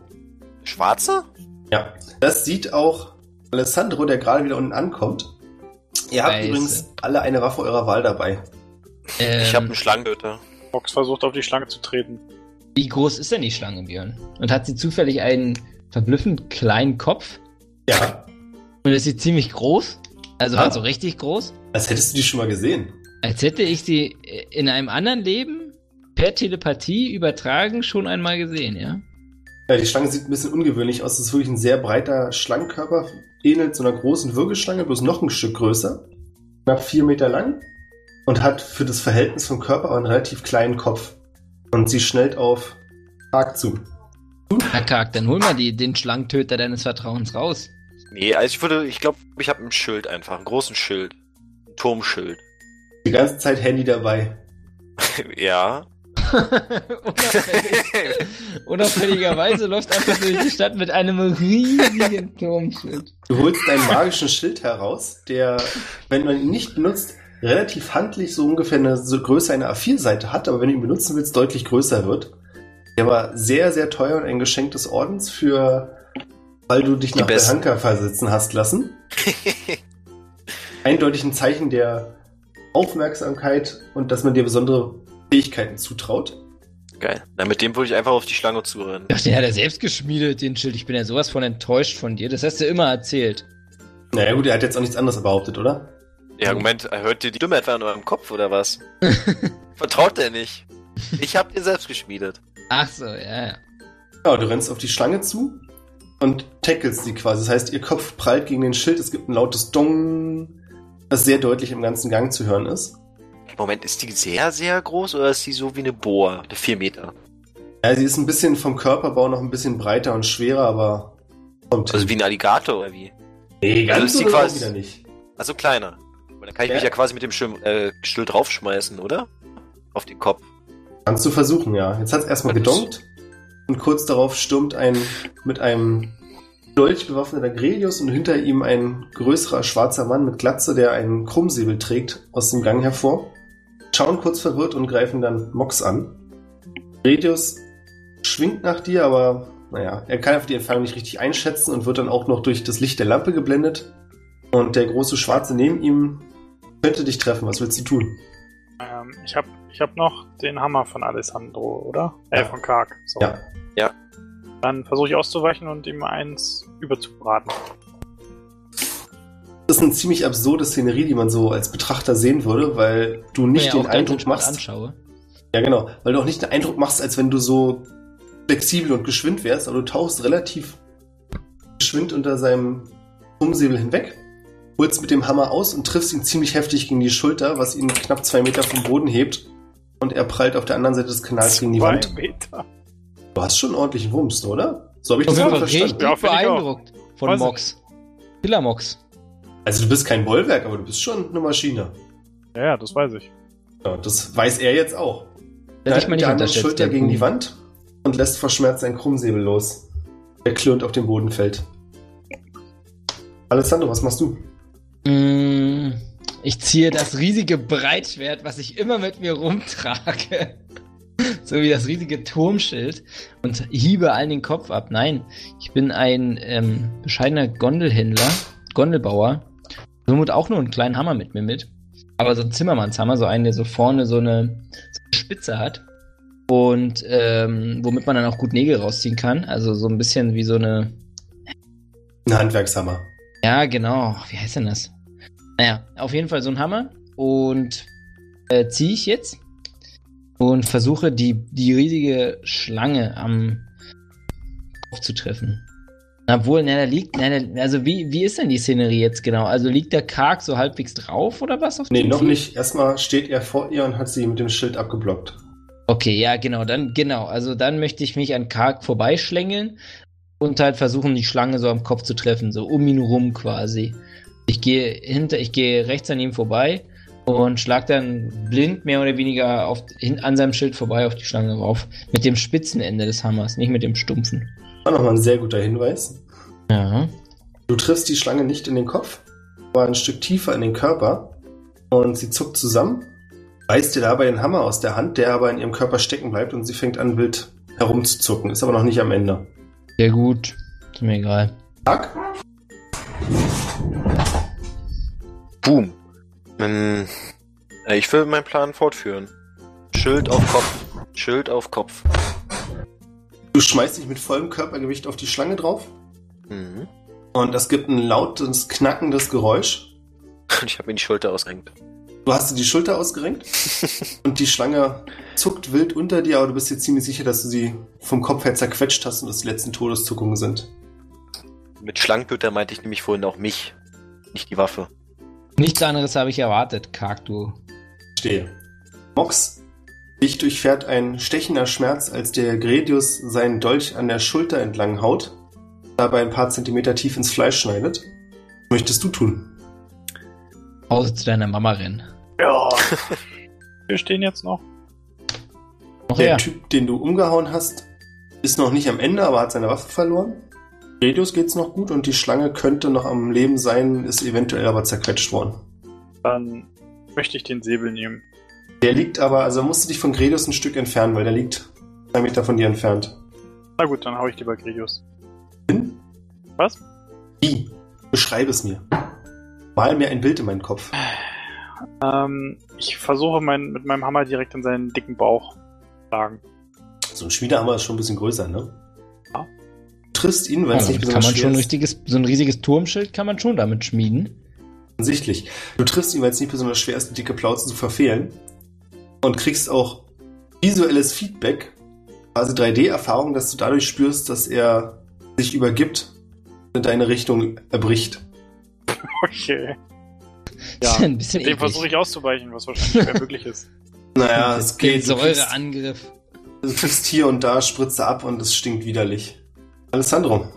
Schwarze? Ja, das sieht auch Alessandro, der gerade wieder unten ankommt. Ihr habt Scheiße. übrigens alle eine Waffe eurer Wahl dabei. Ähm, Ich habe einen Schlangentöter. Mox versucht auf die Schlange zu treten. Wie groß ist denn die Schlange, Björn? Und hat sie zufällig einen verblüffend kleinen Kopf? Ja. Und ist sie ziemlich groß? Also Ah. so richtig groß? Als hättest du die schon mal gesehen. Als hätte ich sie in einem anderen Leben per Telepathie übertragen schon einmal gesehen, ja? Ja, die Schlange sieht ein bisschen ungewöhnlich aus. Es ist wirklich ein sehr breiter Schlangenkörper. Ähnelt so einer großen Würgeschlange, bloß noch ein Stück größer. Knapp vier Meter lang. Und hat für das Verhältnis vom Körper aber einen relativ kleinen Kopf. Und sie schnellt auf Park zu. Na Kark, dann hol mal die, den Schlangentöter deines Vertrauens raus. Nee, also ich würde, ich glaube, ich habe ein Schild einfach, einen großen Schild. Ein Turmschild. Die ganze Zeit Handy dabei. (laughs) ja. (laughs) Unauffällig, unauffälligerweise läuft einfach durch die Stadt mit einem riesigen Turmschild. Du holst deinen magischen Schild heraus, der, wenn man ihn nicht benutzt, relativ handlich so ungefähr eine so Größe einer A4-Seite hat, aber wenn du ihn benutzen willst, deutlich größer wird. Der war sehr, sehr teuer und ein Geschenk des Ordens für, weil du dich Die nach besten. Behanka versetzen hast lassen. (laughs) Eindeutig ein Zeichen der Aufmerksamkeit und dass man dir besondere Fähigkeiten zutraut. Geil. Na, mit dem würde ich einfach auf die Schlange zurennen. Ach, den hat er selbst geschmiedet, den Schild. Ich bin ja sowas von enttäuscht von dir. Das hast du immer erzählt. Naja gut, er hat jetzt auch nichts anderes behauptet, oder? Ja, Moment, hört ihr die Stimme etwa in eurem Kopf oder was? (laughs) Vertraut der nicht? Ich hab den selbst geschmiedet. Ach so, ja, ja. Ja, du rennst auf die Schlange zu und tackelst sie quasi. Das heißt, ihr Kopf prallt gegen den Schild, es gibt ein lautes Dong, das sehr deutlich im ganzen Gang zu hören ist. Moment, ist die sehr, sehr groß oder ist die so wie eine Boa? Eine 4 Meter. Ja, sie ist ein bisschen vom Körperbau noch ein bisschen breiter und schwerer, aber kommt. Also wie ein Alligator oder wie? nee, also ganz ist so die oder quasi- wieder nicht. Also kleiner. Aber dann kann ich Ja. mich ja quasi mit dem Schirm, äh, Stuhl draufschmeißen, oder? Auf den Kopf. Kannst du versuchen, ja. Jetzt hat es erstmal gedonkt und kurz darauf stürmt ein mit einem Dolch bewaffneter Grelius und hinter ihm ein größerer schwarzer Mann mit Glatze, der einen Krummsäbel trägt, aus dem Gang hervor. Schauen kurz verwirrt und greifen dann Mox an. Grelius schwingt nach dir, aber naja, er kann einfach die Entfernung nicht richtig einschätzen und wird dann auch noch durch das Licht der Lampe geblendet. Und der große Schwarze neben ihm könnte dich treffen. Was willst du tun? Ähm, ich habe ich hab noch den Hammer von Alessandro, oder? Äh, Ja. von Kark. So. Ja. Dann versuche ich auszuweichen und ihm eins überzubraten. Das ist eine ziemlich absurde Szenerie, die man so als Betrachter sehen würde, weil du nicht Ja, den Eindruck machst. anschaue. Ja, genau. Weil du auch nicht den Eindruck machst, als wenn du so flexibel und geschwind wärst, aber du tauchst relativ geschwind unter seinem Umsäbel hinweg, holst mit dem Hammer aus und triffst ihn ziemlich heftig gegen die Schulter, was ihn knapp zwei Meter vom Boden hebt. Und er prallt auf der anderen Seite des Kanals gegen die Zwei Wand. Meter. Du hast schon ordentlich Wumms, oder? So habe ich das verstanden. Ja, find ich auch. beeindruckt von Mox. Killer Mox. Also du bist kein Bollwerk, aber du bist schon eine Maschine. Ja, ja, das weiß ich. Ja, das weiß er jetzt auch. Ich Knallt mal mit nicht unterschätzt. Schulter gegen die. Wand und lässt vor Schmerz seinen Krummsäbel los. Der klirrend auf den Boden fällt. Alessandro, was machst du? Mm, Ich ziehe das riesige Breitschwert, was ich immer mit mir rumtrage. (laughs) So wie das riesige Turmschild und hiebe allen den Kopf ab. Nein, ich bin ein ähm, bescheidener Gondelhändler, Gondelbauer. Somit auch nur einen kleinen Hammer mit mir mit. Aber so ein Zimmermannshammer, so einen, der so vorne so eine, so eine Spitze hat. Und ähm, womit man dann auch gut Nägel rausziehen kann. Also so ein bisschen wie so eine, Ein Handwerkshammer. Ja, genau. Wie heißt denn das? Naja, auf jeden Fall so ein Hammer. Und äh, ziehe ich jetzt und versuche die, die riesige Schlange am Kopf zu treffen. Obwohl, na, da liegt, na, da, also wie, wie ist denn die Szenerie jetzt genau? Also liegt der Kark so halbwegs drauf oder was auf Nee, noch Vieh? nicht. Erstmal steht er vor ihr und hat sie mit dem Schild abgeblockt. Okay, ja, genau, dann, genau. Also dann möchte ich mich an Kark vorbeischlängeln und halt versuchen, die Schlange so am Kopf zu treffen, so um ihn rum quasi. Ich gehe hinter, ich gehe rechts an ihm vorbei und schlag dann blind mehr oder weniger auf, hin, an seinem Schild vorbei auf die Schlange rauf. Mit dem spitzen Ende des Hammers, nicht mit dem stumpfen. War nochmal ein sehr guter Hinweis. Ja. Du triffst die Schlange nicht in den Kopf, aber ein Stück tiefer in den Körper und sie zuckt zusammen, reißt dir dabei den Hammer aus der Hand, der aber in ihrem Körper stecken bleibt und sie fängt an wild herumzuzucken, ist aber noch nicht am Ende. Sehr gut. Ist mir egal. Tag? Boom. Ähm, äh, ich will meinen Plan fortführen. Schild auf Kopf. Schild auf Kopf. Du schmeißt dich mit vollem Körpergewicht auf die Schlange drauf Mhm. und es gibt ein lautes, knackendes Geräusch. Und (laughs) ich habe mir die Schulter ausrenkt. Du hast dir die Schulter ausgerenkt (laughs) und die Schlange zuckt wild unter dir, aber du bist dir ziemlich sicher, dass du sie vom Kopf her zerquetscht hast und das die letzten Todeszuckungen sind. Mit Schlangentöter meinte ich nämlich vorhin auch mich, nicht die Waffe. Nichts anderes habe ich erwartet, Kark, du. Stehe. Mox, dich durchfährt ein stechender Schmerz, als der Gredius seinen Dolch an der Schulter entlang haut, dabei ein paar Zentimeter tief ins Fleisch schneidet. Was möchtest du tun? Hause zu deiner Mama rennen. Ja. Wir stehen jetzt noch. Noch Der her. Typ, den du umgehauen hast, ist noch nicht am Ende, aber hat seine Waffe verloren. Gredius geht's noch gut und die Schlange könnte noch am Leben sein, ist eventuell aber zerquetscht worden. Dann möchte ich den Säbel nehmen. Der liegt aber, also musst du dich von Gredius ein Stück entfernen, weil der liegt zwei Meter von dir entfernt. Na gut, dann hau ich lieber Gredius. Hin? Was? Wie? Beschreibe es mir. Mal mir ein Bild in meinen Kopf. (sighs) Ähm, ich versuche mein, mit meinem Hammer direkt in seinen dicken Bauch zu schlagen. So ein Schmiedehammer ist schon ein bisschen größer, ne? Ja. Du triffst ihn, weil Ja, es nicht damit kann besonders man schwer schon richtiges, so ein riesiges Turmschild kann man schon damit schmieden. Offensichtlich. Du triffst ihn, weil es nicht besonders schwer ist, die dicke Plauze zu verfehlen. Und kriegst auch visuelles Feedback, quasi 3D-Erfahrung, dass du dadurch spürst, dass er sich übergibt und in deine Richtung erbricht. (laughs) Okay. Ja, ein bisschen dem versuche ich auszuweichen, was wahrscheinlich schwer möglich ist. (laughs) Naja, es geht. Säureangriff. du kriegst hier und da Spritze ab und es stinkt widerlich. Alessandro.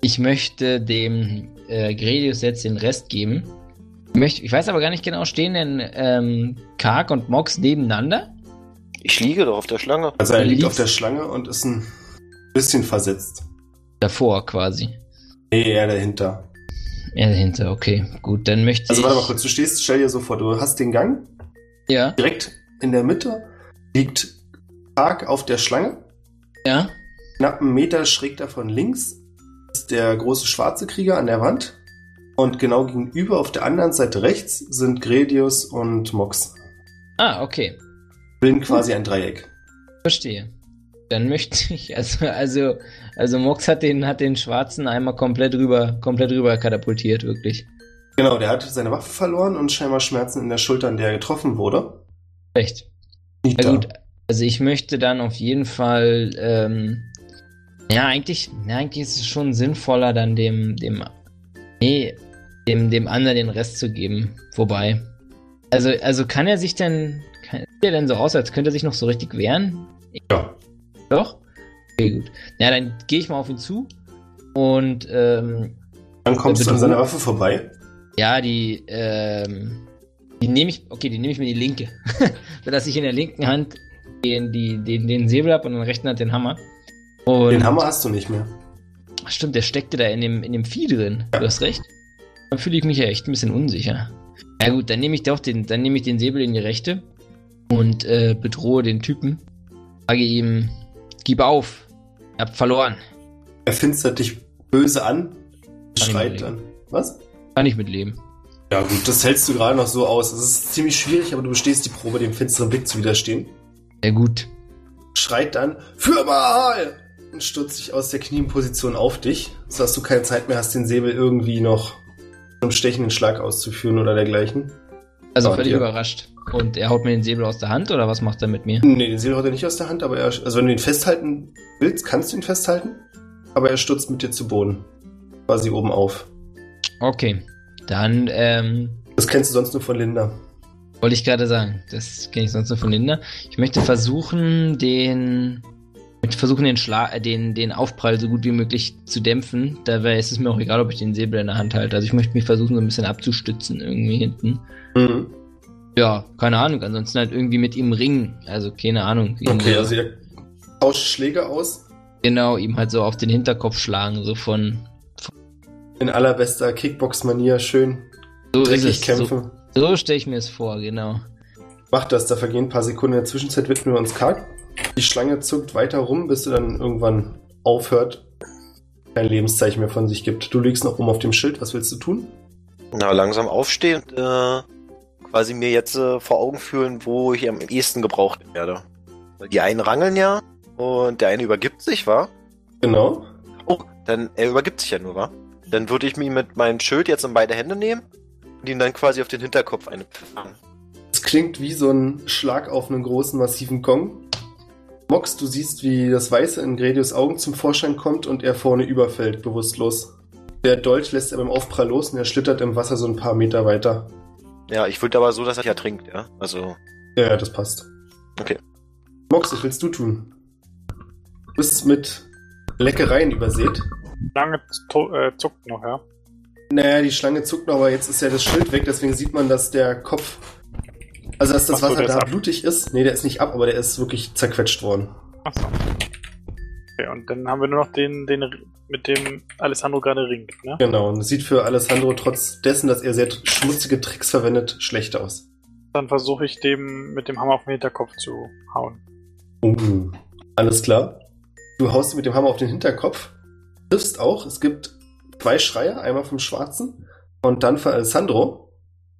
Ich möchte dem äh, Gredius jetzt den Rest geben. Ich, möchte, ich weiß aber gar nicht genau, stehen denn ähm, Kark und Mox nebeneinander? Ich liege doch auf der Schlange. Also er liegt auf der Schlange und ist ein bisschen versetzt. Davor quasi. Nee, er dahinter. Ja, dahinter, okay. Gut, dann möchte Also ich. warte mal kurz, du stehst, stell dir so vor, du hast den Gang, Ja, direkt in der Mitte liegt Park auf der Schlange, ja. knapp einen Meter schräg davon links ist der große schwarze Krieger an der Wand und genau gegenüber auf der anderen Seite rechts sind Gredius und Mox. Ah, okay. Bilden quasi ein Dreieck. Verstehe. Dann möchte ich, also, also, also Mox hat den, hat den Schwarzen einmal komplett rüber, komplett rüber katapultiert, wirklich. Genau, der hat seine Waffe verloren und scheinbar Schmerzen in der Schulter, an der er getroffen wurde. Echt. Liegt Ja da. gut, also ich möchte dann auf jeden Fall, ähm, ja eigentlich, ja, eigentlich ist es schon sinnvoller, dann dem, dem, nee, dem, dem anderen den Rest zu geben. Wobei, also, also kann er sich denn, kann, sieht er denn so aus, als könnte er sich noch so richtig wehren? Ja. Doch? Okay, gut. Ja, dann gehe ich mal auf ihn zu und, ähm, Dann kommst du an seiner Waffe vorbei. ja, die, ähm, die nehme ich, okay, die nehme ich mir die linke. (laughs) Sodass ich in der linken Hand den, die, den, den Säbel habe und in der rechten Hand den Hammer. Und Den Hammer hast du nicht mehr. Ach, stimmt, der steckte da in dem, in dem Vieh drin. Ja. Du hast recht. Dann fühle ich mich ja echt ein bisschen unsicher. Ja gut, dann nehme ich doch den, dann nehme ich den Säbel in die rechte und äh, bedrohe den Typen. Sage ihm, gib auf. Ihr habt verloren. Er finstert dich böse an, Kann schreit dann. Was? Kann ich mitleben. Ja gut, das hältst du gerade noch so aus. Es ist ziemlich schwierig, aber du bestehst die Probe, dem finsteren Blick zu widerstehen. Ja gut. Schreit dann, für mal! Und stürzt sich aus der Knienposition auf dich, sodass du keine Zeit mehr hast, den Säbel irgendwie noch einen stechenden Schlag auszuführen oder dergleichen. Also völlig überrascht. Und er haut mir den Säbel aus der Hand oder was macht er mit mir? Nee, den Säbel haut er nicht aus der Hand, aber er, also wenn du ihn festhalten willst, kannst du ihn festhalten, aber er stürzt mit dir zu Boden. Quasi oben auf. Okay. Dann, ähm, Das kennst du sonst nur von Linda. wollte ich gerade sagen. Das kenne ich sonst nur von Linda. Ich möchte versuchen, den. Ich möchte versuchen, den, Schla äh, den, den Aufprall so gut wie möglich zu dämpfen. Dabei ist es mir auch egal, ob ich den Säbel in der Hand halte. Also ich möchte mich versuchen, so ein bisschen abzustützen irgendwie hinten. Mhm. Ja, keine Ahnung. Ansonsten halt irgendwie mit ihm ringen. Also keine Ahnung. Okay, so, also ihr tauscht Schläge aus. genau, ihm halt so auf den Hinterkopf schlagen. So von. In allerbester Kickbox-Manier schön So dreckig kämpfen. So, so stelle ich mir es vor, genau. Mach das, da vergehen ein paar Sekunden. In der Zwischenzeit widmen wir uns karg. Die Schlange zuckt weiter rum, bis sie dann irgendwann aufhört, kein Lebenszeichen mehr von sich gibt. Du liegst noch oben auf dem Schild, was willst du tun? Na, langsam aufstehen und äh, quasi mir jetzt äh, vor Augen fühlen, wo ich am ehesten gebraucht werde. Weil die einen rangeln ja und der eine übergibt sich, wa? Genau. Oh, dann er übergibt sich ja nur, wa? Dann würde ich mich mit meinem Schild jetzt in beide Hände nehmen und ihn dann quasi auf den Hinterkopf eine pfeffern. Es klingt wie so ein Schlag auf einen großen, massiven Gong. Mox, du siehst, wie das Weiße in Gredius Augen zum Vorschein kommt und er vorne überfällt, bewusstlos. Der Dolch lässt er beim Aufprall los und er schlittert im Wasser so ein paar Meter weiter. Ja, ich würde aber so, dass er ja trinkt, ja. Also, Ja, ja, das passt. Okay. Mox, was willst du tun? Du bist mit Leckereien übersät. Lange äh, zuckt noch, ja. Naja, die Schlange zuckt noch, aber jetzt ist ja das Schild weg, deswegen sieht man, dass der Kopf. Also, dass das Ach so, Wasser ist da blutig ist. Nee, der ist nicht ab, aber der ist wirklich zerquetscht worden. Achso. Okay, und dann haben wir nur noch den, den mit dem Alessandro gerade ringt, ne? Genau, und es sieht für Alessandro trotz dessen, dass er sehr schmutzige Tricks verwendet, schlecht aus. Dann versuche ich dem mit dem Hammer auf den Hinterkopf zu hauen. Uh. Alles klar. Du haust mit dem Hammer auf den Hinterkopf, triffst auch. Es gibt zwei Schreier, einmal vom Schwarzen und dann von Alessandro,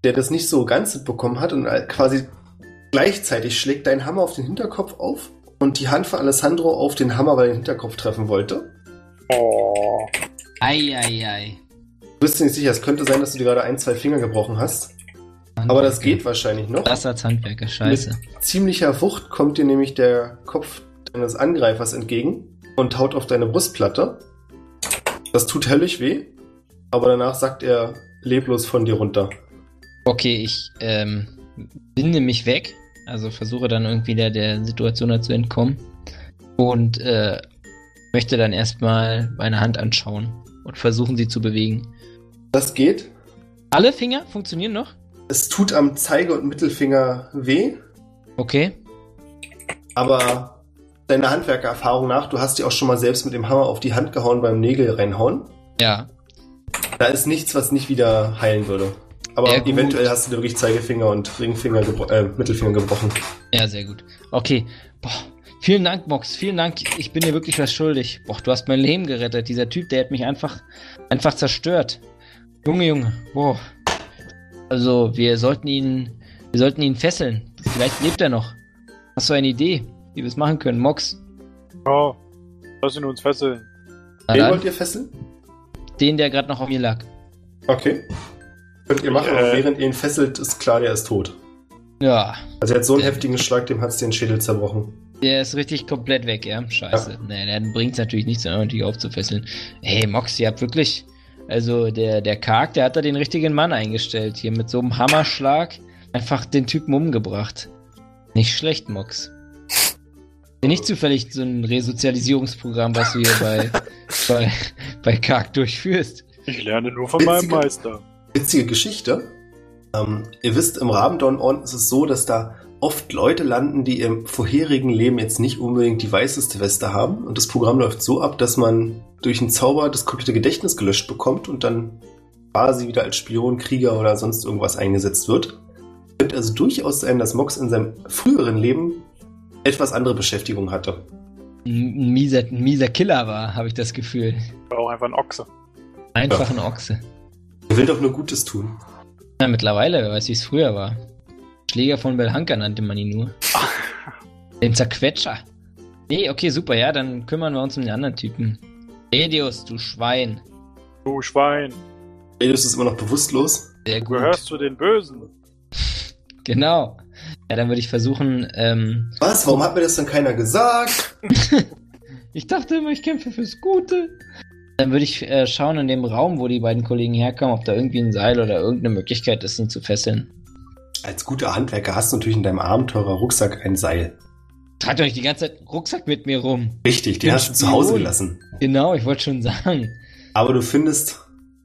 der das nicht so ganz mitbekommen hat und quasi gleichzeitig schlägt dein Hammer auf den Hinterkopf auf und die Hand von Alessandro auf den Hammer, weil er den Hinterkopf treffen wollte. Oh. Eieiei. Du bist dir nicht sicher, es könnte sein, dass du dir gerade ein, zwei Finger gebrochen hast. Aber das geht wahrscheinlich noch. Das als Handwerker, scheiße. ziemlicher Wucht kommt dir nämlich der Kopf deines Angreifers entgegen und haut auf deine Brustplatte. Das tut höllisch weh, aber danach sackt er leblos von dir runter. Okay, ich ähm, binde mich weg, also versuche dann irgendwie der, der Situation da zu entkommen und äh, möchte dann erstmal meine Hand anschauen und versuchen sie zu bewegen. Das geht. Alle Finger funktionieren noch? Es tut am Zeige- und Mittelfinger weh, Okay. aber deiner Handwerkererfahrung nach, du hast dir auch schon mal selbst mit dem Hammer auf die Hand gehauen beim Nägel reinhauen. Ja. Da ist nichts, was nicht wieder heilen würde. Aber Ja, gut. eventuell hast du dir wirklich Zeigefinger und Ringfinger gebro äh, Mittelfinger gebrochen. Ja, sehr gut. Okay. Boah. Vielen Dank, Mox. Vielen Dank. Ich bin dir wirklich was schuldig. Boah, du hast mein Leben gerettet. Dieser Typ, der hat mich einfach, einfach zerstört. Junge, Junge. Boah. Also, wir sollten ihn, wir sollten ihn fesseln. Vielleicht lebt er noch. Hast du eine Idee, wie wir es machen können? Mox. Oh. Lass ihn uns fesseln. Na Wen wollt ihr fesseln? den, der gerade noch auf mir lag. Okay. Könnt ihr machen, aber Äh. während ihr ihn fesselt, ist klar, der ist tot. Ja. Also er hat so einen heftigen Schlag, dem hat's den Schädel zerbrochen. Der ist richtig komplett weg, ja. Scheiße. Nee, dann bringt's natürlich nichts, ihn natürlich aufzufesseln. Hey, Mox, ihr habt wirklich. Also, der, der Karg, der hat da den richtigen Mann eingestellt. Hier mit so einem Hammerschlag einfach den Typen umgebracht. Nicht schlecht, Mox. Bin nicht zufällig so ein Resozialisierungsprogramm, was du hier bei, (laughs) bei, bei Karg durchführst. Ich lerne nur von meinem Meister. Witzige Geschichte. Ähm, ihr wisst, im Rabendorn-Orden ist es so, dass da oft Leute landen, die im vorherigen Leben jetzt nicht unbedingt die weißeste Weste haben. Und das Programm läuft so ab, dass man durch einen Zauber das komplette Gedächtnis gelöscht bekommt und dann quasi wieder als Spion, Krieger oder sonst irgendwas eingesetzt wird. Könnte also durchaus sein, dass Mox in seinem früheren Leben etwas andere Beschäftigung hatte. Ein mieser, ein mieser Killer war, habe ich das Gefühl. War auch einfach ein Ochse. Einfach ein Ochse. Er will doch nur Gutes tun. Ja, mittlerweile, wer weiß, wie es früher war. Schläger von Belhanka nannte man ihn nur. (laughs) Den Zerquetscher. Nee, okay, super, ja, dann kümmern wir uns um den anderen Typen. Edius, du Schwein. Du Schwein. Elius ist immer noch bewusstlos. Sehr Du gut. gehörst zu den Bösen. (laughs) Genau. Ja, dann würde ich versuchen, ähm, Was? Warum hat mir das denn keiner gesagt? (laughs) ich dachte immer, ich kämpfe fürs Gute. Dann würde ich äh, schauen in dem Raum, wo die beiden Kollegen herkommen, ob da irgendwie ein Seil oder irgendeine Möglichkeit ist, ihn zu fesseln. Als guter Handwerker hast du natürlich in deinem Abenteurer-Rucksack ein Seil. Tragt euch die ganze Zeit einen Rucksack mit mir rum. Richtig, den Ja, hast du zu Hause gelassen. Genau, ich wollte schon sagen. Aber du findest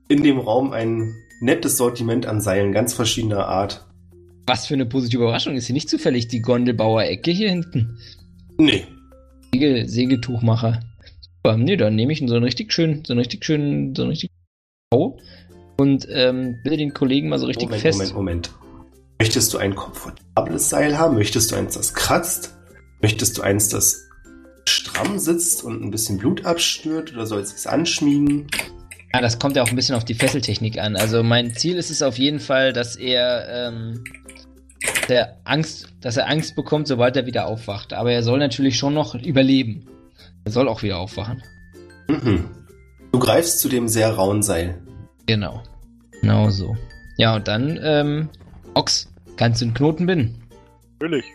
in dem Raum ein nettes Sortiment an Seilen ganz verschiedener Art. Was für eine positive Überraschung. Ist hier nicht zufällig die Gondelbauer-Ecke hier hinten? Nee. Segel, Segeltuchmacher. Nee, dann nehme ich so einen richtig schönen, so einen richtig schönen, so einen richtig Bau und ähm, will den Kollegen mal so richtig Moment, fest. Moment, Moment. Möchtest du ein komfortables Seil haben? Möchtest du eins, das kratzt? Möchtest du eins, das stramm sitzt und ein bisschen Blut abstört? Oder soll es sich anschmiegen? Ja, das kommt ja auch ein bisschen auf die Fesseltechnik an. Also mein Ziel ist es auf jeden Fall, dass er ähm, der Angst, dass er Angst bekommt, sobald er wieder aufwacht. Aber er soll natürlich schon noch überleben. Er soll auch wieder aufwachen. Mhm. Du greifst zu dem sehr rauen Seil. Genau. Genau so. Ja, und dann, ähm, Ox, kannst du einen Knoten binden? Natürlich.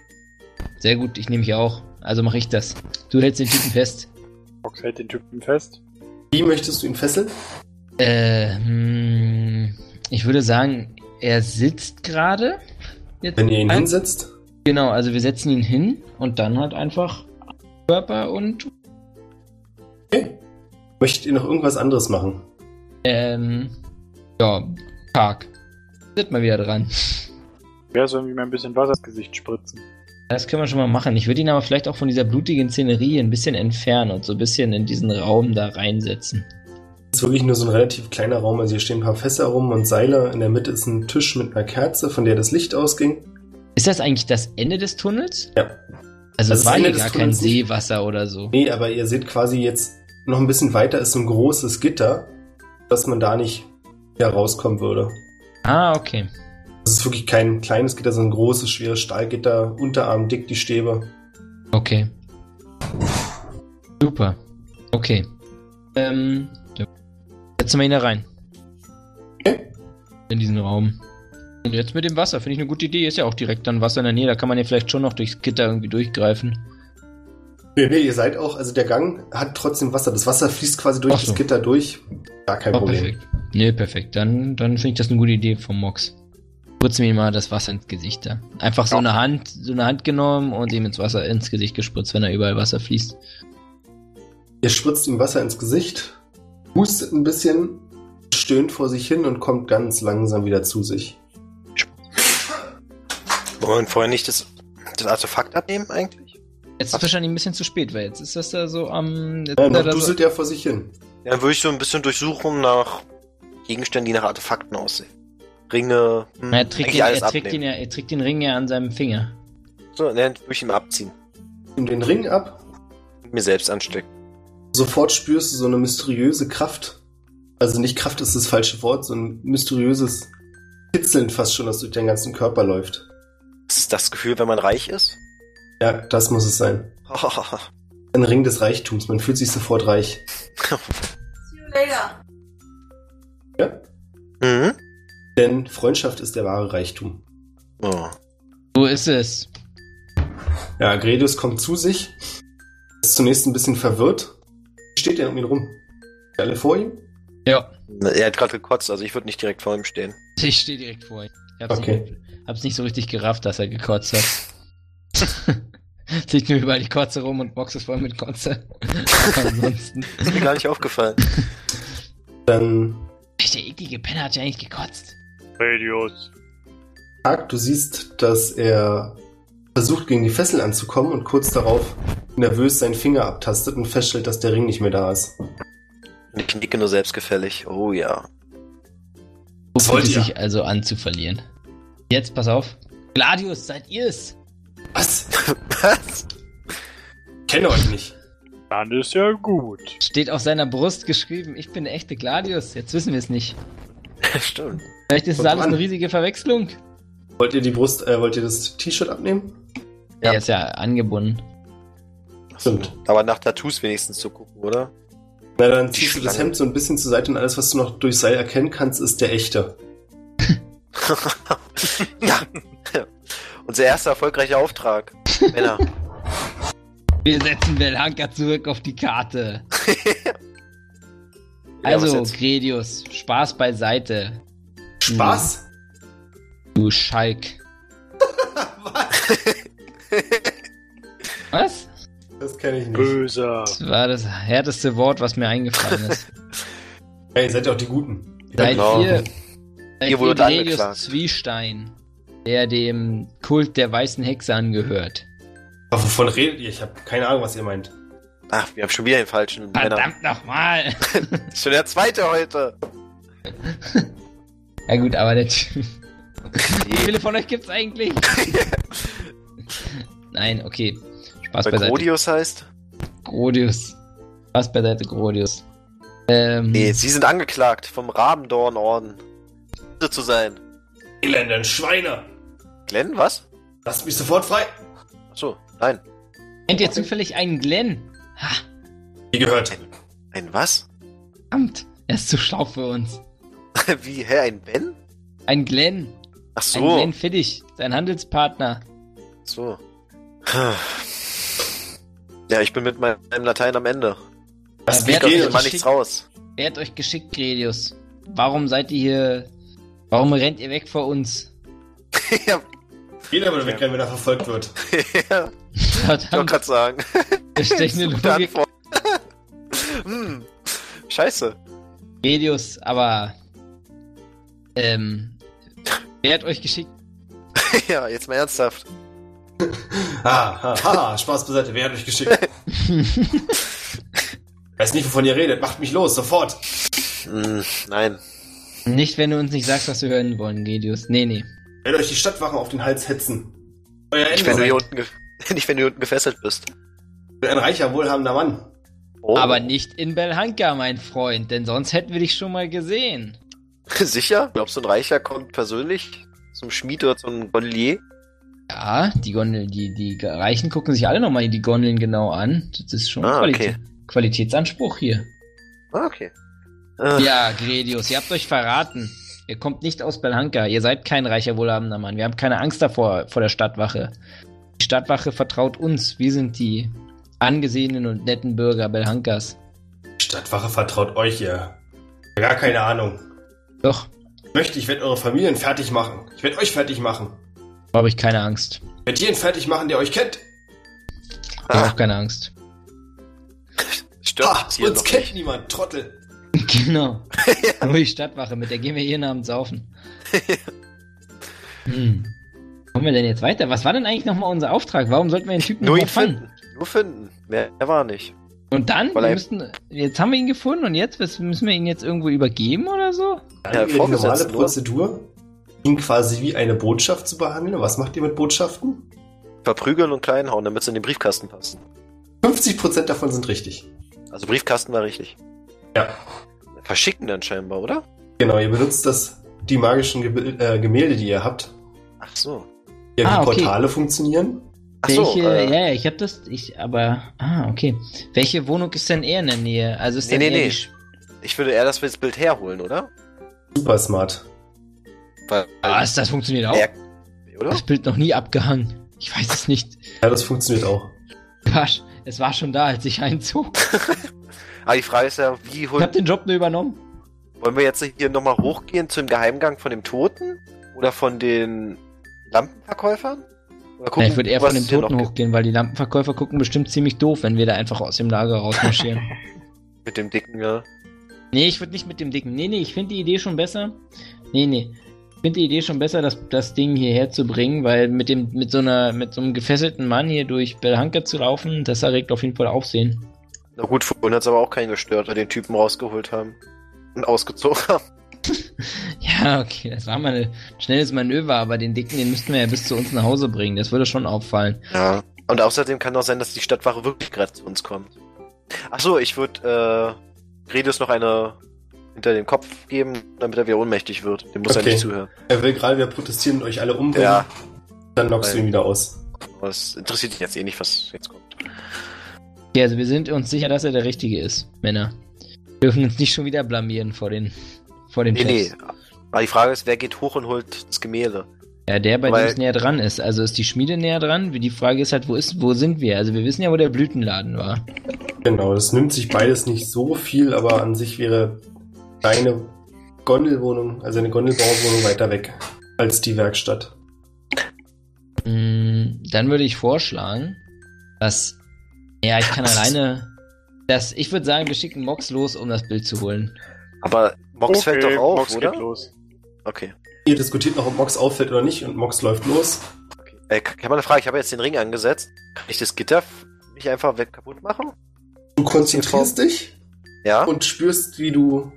Sehr gut, ich nehme mich auch. Also mache ich das. Du hältst den Typen fest. Fox hält den Typen fest. Wie möchtest du ihn fesseln? Äh, hm, ich würde sagen, er sitzt gerade. Wenn ihr ihn ein- hinsetzt? Genau, also wir setzen ihn hin und dann halt einfach Körper und. Möchtet ihr noch irgendwas anderes machen? ähm, ja, Park. Sind mal wieder dran. Wäre so irgendwie mal ein bisschen Wasser ins Gesicht spritzen. Das können wir schon mal machen. Ich würde ihn aber vielleicht auch von dieser blutigen Szenerie ein bisschen entfernen und so ein bisschen in diesen Raum da reinsetzen. Es ist wirklich nur so ein relativ kleiner Raum. Also hier stehen ein paar Fässer rum und Seile. In der Mitte ist ein Tisch mit einer Kerze, von der das Licht ausging. Ist das eigentlich das Ende des Tunnels? Ja. Also Das es ist war hier gar kein nicht. Seewasser oder so. Nee, aber ihr seht quasi jetzt noch ein bisschen weiter ist so ein großes Gitter, dass man da nicht wieder rauskommen würde. Ah, okay. Das ist wirklich kein kleines Gitter, sondern ein großes, schweres Stahlgitter, Unterarm dick die Stäbe. Okay. Super. Okay. Ähm, setzen wir ihn da rein. Okay. In diesen Raum. Und jetzt mit dem Wasser, finde ich eine gute Idee. Ist ja auch direkt dann Wasser in der Nähe. Da kann man ja vielleicht schon noch durchs Gitter irgendwie durchgreifen. Nee, nee, ihr seid auch, also der Gang hat trotzdem Wasser. Das Wasser fließt quasi durch so. das Gitter durch. Gar kein Oh, Problem. perfekt. Nee, perfekt. Dann, dann finde ich das eine gute Idee vom Mox. Spritzen wir ihm mal das Wasser ins Gesicht da. Einfach so Ja. eine Hand, so eine Hand genommen und ihm ins Wasser, ins Gesicht gespritzt, wenn da überall Wasser fließt. Ihr spritzt ihm Wasser ins Gesicht, hustet ein bisschen, stöhnt vor sich hin und kommt ganz langsam wieder zu sich. Wollen wir vorher nicht das, das Artefakt abnehmen eigentlich? Jetzt ist wahrscheinlich ein bisschen zu spät, weil jetzt ist das da so am. Jetzt Ja, er noch da so, duselt er vor sich hin. Ja, dann würde ich so ein bisschen durchsuchen nach Gegenständen, die nach Artefakten aussehen. Ringe, hm, er, trägt alles er, trägt abnehmen. ja, er trägt den Ring ja an seinem Finger. So, dann würde ich ihn abziehen. Nimm den Ring ab, und Mir selbst anstecken. sofort spürst du so eine mysteriöse Kraft. Also nicht Kraft ist das falsche Wort, so ein mysteriöses Kitzeln fast schon, das durch deinen ganzen Körper läuft. Das ist das Gefühl, wenn man reich ist? Ja, das muss es sein. (laughs) Ein Ring des Reichtums, man fühlt sich sofort reich. See you later. Ja? mhm. Denn Freundschaft ist der wahre Reichtum. Oh. So ist es. Ja, Gredius kommt zu sich, ist zunächst ein bisschen verwirrt. Wie steht er um ihn rum? Sind Alle vor ihm? Ja. Er hat gerade gekotzt, also ich würde nicht direkt vor ihm stehen. Ich stehe direkt vor ihm. Ich hab's, Okay. nicht, hab's nicht so richtig gerafft, dass er gekotzt hat. (laughs) Es liegt nur überall die Kotze rum und Box ist voll mit Kotze. (laughs) Ansonsten. Ist mir gar nicht aufgefallen. (laughs) Dann Der eklige Penner hat ja eigentlich gekotzt. Radius. Tag, du siehst, dass er versucht, gegen die Fessel anzukommen und kurz darauf nervös seinen Finger abtastet und feststellt, dass der Ring nicht mehr da ist. Und ich nicke nur selbstgefällig. Oh ja. Wollt fühlt es ihr? sich also an zu verlieren. Jetzt, pass auf. Gladius, seid ihr's? Was? (laughs) Was? Kenne euch nicht. Dann ist ja gut. Steht auf seiner Brust geschrieben, ich bin der echte Gladius. Jetzt wissen wir es nicht. (laughs) Stimmt. Vielleicht ist es alles an. eine riesige Verwechslung. Wollt ihr die Brust, äh, wollt ihr das T-Shirt abnehmen? Ja. Er ist ja angebunden. Stimmt. Aber nach Tattoos wenigstens zu gucken, oder? Na, dann ziehst du das. Hemd so ein bisschen zur Seite und alles, was du noch durch Seil erkennen kannst, ist der echte. (laughs) ja. Unser erster erfolgreicher Auftrag. (laughs) Männer. Wir setzen Belhanka zurück auf die Karte. (laughs) Ja, was Also, jetzt? Gredius, Spaß beiseite. Spaß? Du Schalk. (laughs) Was? Das kenne ich nicht. Böser. Das war das härteste Wort, was mir eingefallen ist. Hey, ihr seid ja auch die Guten. Seid Genau. ihr, seid Ihr Gredius angeklagt. Zwiestein, der dem Kult der weißen Hexe angehört. Aber wovon redet ihr? Ich habe keine Ahnung, was ihr meint. Ach, wir haben schon wieder den falschen. Verdammt nochmal! (laughs) Schon der zweite heute. ja gut, aber der Typ... (laughs) Wie viele von euch gibt's eigentlich? (laughs) Nein, okay. Spaß Bei beiseite. Grodius heißt? Grodius. Spaß beiseite, Grodius. Ähm, Nee, sie sind angeklagt vom Rabendorn-Orden. Zu sein. Elenden Schweine! Glenn, was? Lasst mich sofort frei! Achso, nein. Kennt ihr zufällig einen Glenn? Ha, Wie gehört. Ein was? verdammt. Er ist zu schlau für uns. (laughs) Wie, hä, ein Ben? Ein Glenn. Ach Ein so. Glenn Fittich, sein Handelspartner. So. Ja, ich bin mit meinem Latein am Ende. Gehen. Ich mal geschickt? nichts raus. Wer hat euch geschickt, Gredius? Warum seid ihr hier... Warum rennt ihr weg vor uns? (laughs) ja, Jeder würde wegrennen, wenn er verfolgt wird. (laughs) ja, ich wollte Verdammt, gerade sagen. (laughs) das ist. (laughs) Antwort. hm. Scheiße. Gredius, aber... Ähm... Wer hat euch geschickt? ja, jetzt mal ernsthaft. Ha, ha, ha, Spaß beiseite, wer hat euch geschickt? Weiß nicht, wovon ihr redet. Macht mich los, sofort. Hm, nein. Nicht, wenn du uns nicht sagst, was wir hören wollen, Gredius. Nee, nee. Wer euch die Stadtwachen auf den Hals hetzen. Euer Nicht wenn, du hier unten (laughs) nicht, wenn du hier unten gefesselt bist. Ein reicher, wohlhabender Mann. Oh. Aber nicht in Belhanka, mein Freund, denn sonst hätten wir dich schon mal gesehen. (laughs) Sicher? Glaubst du, ein Reicher kommt persönlich zum Schmied oder zum Gondelier? Ja, die Gondel, die, die Reichen gucken sich alle nochmal die Gondeln genau an. Das ist schon Ah, Qualitä okay. Qualitätsanspruch hier. Ah, okay. Äh, Ja, Gredius, ihr habt euch verraten. Ihr kommt nicht aus Belhanka. Ihr seid kein reicher, wohlhabender Mann. Wir haben keine Angst davor, vor der Stadtwache. Die Stadtwache vertraut uns. Wir sind die angesehenen und netten Bürger Belhankas. Die Stadtwache vertraut euch, ihr. Gar keine Ahnung. Doch, Ich möchte, ich werde eure Familien fertig machen. Ich werde euch fertig machen. habe ich keine Angst. Ich werde jeden fertig machen, der euch kennt. Ich habe ah, auch keine Angst. stört Ha, uns hier uns kennt nicht. niemand, Trottel. (laughs) Genau. (laughs) Nur die Stadtwache, mit der gehen wir jeden Abend saufen. (laughs) hm. Kommen wir denn jetzt weiter? Was war denn eigentlich nochmal unser Auftrag? Warum sollten wir den Typen Nur ihn fangen? finden. Nur finden. Mehr er war nicht. Und dann? Weil Wir müssten, jetzt haben wir ihn gefunden und jetzt Was- müssen wir ihn jetzt irgendwo übergeben oder so? Ja, die normale? Prozedur, ihn quasi wie eine Botschaft zu behandeln. Was macht ihr mit Botschaften? Verprügeln und kleinhauen, damit sie in den Briefkasten passen. 50% davon sind richtig. Also Briefkasten war richtig. Ja. Verschicken dann scheinbar, oder? Genau, ihr benutzt das, die magischen Gebil äh, Gemälde, die ihr habt, Ach so. die Ah, wie okay. Portale funktionieren. Ach so, Welche, äh, ja, ja, ich habe das, ich, aber, ah, okay. Welche Wohnung ist denn eher in der Nähe? Also ist Nee, nee, nee. ich würde eher das Bild herholen, oder? Super smart. Weil, Was, das funktioniert auch? er, oder? Das Bild noch nie abgehangen. Ich weiß es nicht. Ja, das funktioniert auch. Quatsch, es war schon da, als ich einzog. (laughs) Aber die Frage ist ja, wie Ich holen, habe den Job nur übernommen. wollen wir jetzt hier nochmal hochgehen zum Geheimgang von dem Toten? Oder von den Lampenverkäufern? Oder Ja, ich würde eher von dem Toten hochgehen, weil die Lampenverkäufer gucken bestimmt ziemlich doof, wenn wir da einfach aus dem Lager rausmarschieren. (laughs) Mit dem dicken, ja. nee, ich würde nicht mit dem Dicken. Nee, nee, ich finde die Idee schon besser. Nee, nee. Ich finde die Idee schon besser, das, das Ding hierher zu bringen, weil mit dem, mit so einer, mit so einem gefesselten Mann hier durch Belhanke zu laufen, das erregt auf jeden Fall Aufsehen. Na gut, vorhin hat es aber auch keinen gestört, weil den Typen rausgeholt haben. Und ausgezogen haben. (laughs) Ja, okay, das war mal ein schnelles Manöver, aber den Dicken, den müssten wir ja bis zu uns nach Hause bringen. Das würde schon auffallen. Ja. Und außerdem kann auch sein, dass die Stadtwache wirklich gerade zu uns kommt. Ach so, ich würde äh, Redus noch eine hinter den Kopf geben, damit er wieder ohnmächtig wird. Dem muss er Okay. nicht zuhören. Er will gerade wieder protestieren und euch alle umbringen. Ja, Dann lockst du Weil- ihn wieder aus. aber es interessiert dich jetzt eh nicht, was jetzt kommt. Okay, also wir sind uns sicher, dass er der Richtige ist, Männer. Wir dürfen uns nicht schon wieder blamieren vor den, vor den Nee, nee. Chefs. Aber die Frage ist, wer geht hoch und holt das Gemälde? Ja, der, bei Weil- dem es näher dran ist. Also ist die Schmiede näher dran? Die Frage ist halt, wo ist, wo sind wir? Also wir wissen ja, wo der Blütenladen war. Genau, das nimmt sich beides nicht so viel, aber an sich wäre deine Gondelwohnung, also eine Gondelbauwohnung weiter weg als die Werkstatt. Mm, Dann würde ich vorschlagen, dass, ja, ich kann alleine, dass, ich würde sagen, wir schicken Mox los, um das Bild zu holen. Aber Mox fällt doch auf, Mox oder? geht los. Okay. Ihr diskutiert noch, ob Mox auffällt oder nicht und Mox läuft los. Äh, ich habe eine Frage, ich habe jetzt den Ring angesetzt. Kann ich das Gitter nicht einfach weg kaputt machen? Du konzentrierst dich Ja? und spürst, wie du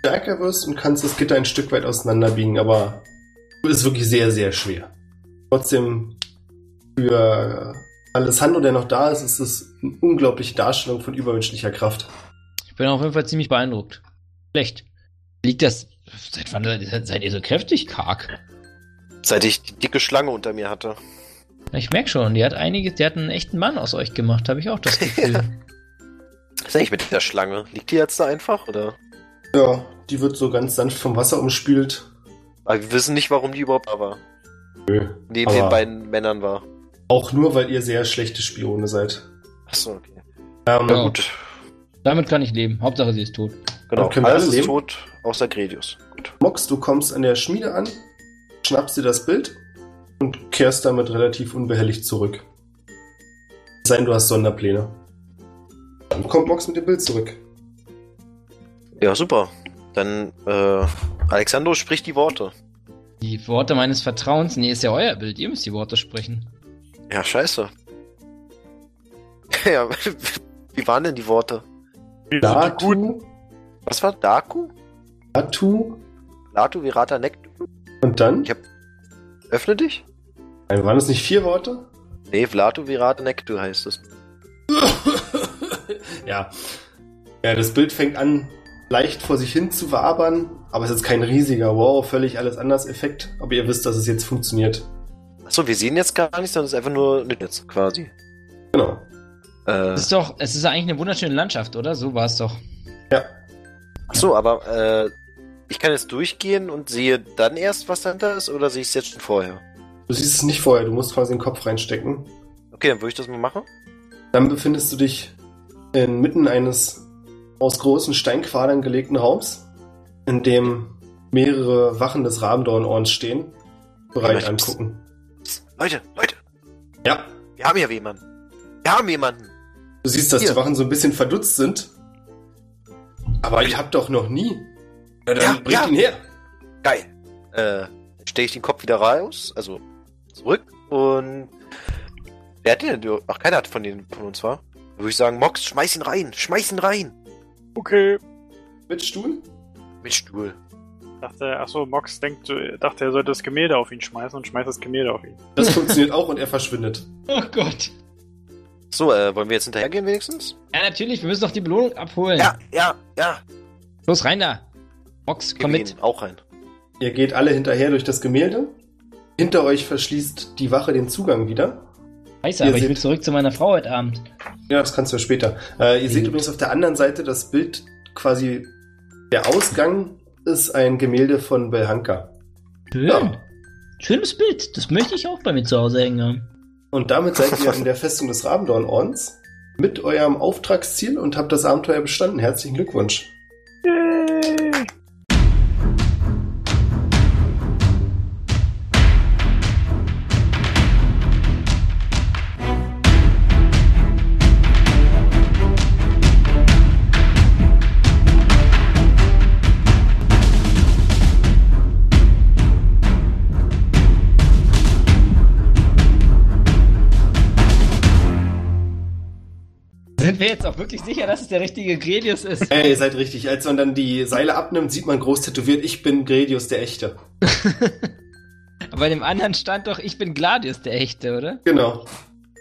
stärker wirst und kannst das Gitter ein Stück weit auseinanderbiegen, aber es ist wirklich sehr, sehr schwer. Trotzdem, für Alessandro, der noch da ist, ist es unglaubliche Darstellung von übermenschlicher Kraft. Ich bin auf jeden Fall ziemlich beeindruckt. Schlecht. Liegt das, seit wann seid ihr so kräftig, Karg? Seit ich die dicke Schlange unter mir hatte. Ich merke schon, die hat einiges, die hat einen echten Mann aus euch gemacht, habe ich auch das Gefühl. (laughs) Was ist eigentlich mit der Schlange? Liegt die jetzt da einfach, oder? Ja, die wird so ganz sanft vom Wasser umspült. Aber wir wissen nicht, warum die überhaupt da war. Nö. Neben Aber- den beiden Männern war. Auch nur, weil ihr sehr schlechte Spione seid. Achso, okay. Ähm, Ja. Gut. Damit kann ich leben. Hauptsache sie ist tot. Genau. Dann können wir Alles alle ist leben. tot, außer Gredius. Gut. Mox, du kommst an der Schmiede an, schnappst dir das Bild und kehrst damit relativ unbehelligt zurück. Es sei denn, du hast Sonderpläne. Dann kommt Mox mit dem Bild zurück. Ja, super. Dann, äh, Alexandro spricht die Worte. Die Worte meines Vertrauens, nee, ist ja euer Bild. Ihr müsst die Worte sprechen. Ja, scheiße. (laughs) ja, wie waren denn die Worte? Datu, Was war Daku? Datu Latu, Virata, Nektu? und dann? Ich hab- Öffne dich? Nein, waren das nicht vier Worte? Nee, Vlatu, Virata, Nektu heißt es. (laughs) ja. Ja, das Bild fängt an, leicht vor sich hin zu wabern, aber es ist jetzt kein riesiger, wow, völlig alles anders Effekt. Aber ihr wisst, dass es jetzt funktioniert. Achso, wir sehen jetzt gar nichts, sondern es ist einfach nur Netz, quasi. Genau. Äh, Es ist doch, es ist ja eigentlich eine wunderschöne Landschaft, oder? So war es doch. Ja. achso, aber, äh, ich kann jetzt durchgehen und sehe dann erst, was dahinter ist, oder sehe ich es jetzt schon vorher? Du siehst es nicht vorher, du musst quasi den Kopf reinstecken. Okay, dann würde ich das mal machen. Dann befindest du dich inmitten eines aus großen Steinquadern gelegten Raums, in dem mehrere Wachen des Rabendornorns stehen, bereit ich- angucken. Leute, Leute, Ja, wir haben hier jemanden. Wir haben jemanden. Du siehst, dass Hier. die Wachen so ein bisschen verdutzt sind. Aber ich hab doch noch nie. Ja, dann Ja, bringt ja. ihn her. Geil. Äh, dann stelle ich den Kopf wieder raus, also zurück und wer hat den denn? Ach, keiner hat von denen von uns war. Dann würde ich sagen, Mox, schmeiß ihn rein, schmeiß ihn rein. Okay. Mit Stuhl? Mit Stuhl. Dachte, achso, Mox denkt, dachte, er sollte das Gemälde auf ihn schmeißen und schmeißt das Gemälde auf ihn. Das funktioniert auch und er verschwindet. (laughs) Oh Gott. So, äh, wollen wir jetzt hinterhergehen wenigstens? Ja, natürlich, wir müssen doch die Belohnung abholen. Ja, ja, ja. Los, rein da. Box, komm Gehen mit. auch rein. Ihr geht alle hinterher durch das Gemälde. Hinter euch verschließt die Wache den Zugang wieder. Scheiße, aber ich will seht- zurück zu meiner Frau heute Abend. Ja, das kannst du ja später. Äh, ihr seht Gut. übrigens auf der anderen Seite das Bild quasi. Der Ausgang ist ein Gemälde von Belhanka. Schön. Ja. Schönes Bild. Das möchte ich auch bei mir zu Hause hängen haben. Und damit seid ihr in der Festung des Rabendorn-Ordens mit eurem Auftragsziel und habt das Abenteuer bestanden. Herzlichen Glückwunsch. Wir jetzt auch wirklich sicher, dass es der richtige Gredius ist? Ey, ihr seid richtig. Als man dann die Seile abnimmt, sieht man groß tätowiert, ich bin Gredius der Echte. (laughs) Aber bei dem anderen stand doch, ich bin Gladius, der Echte, oder? Genau.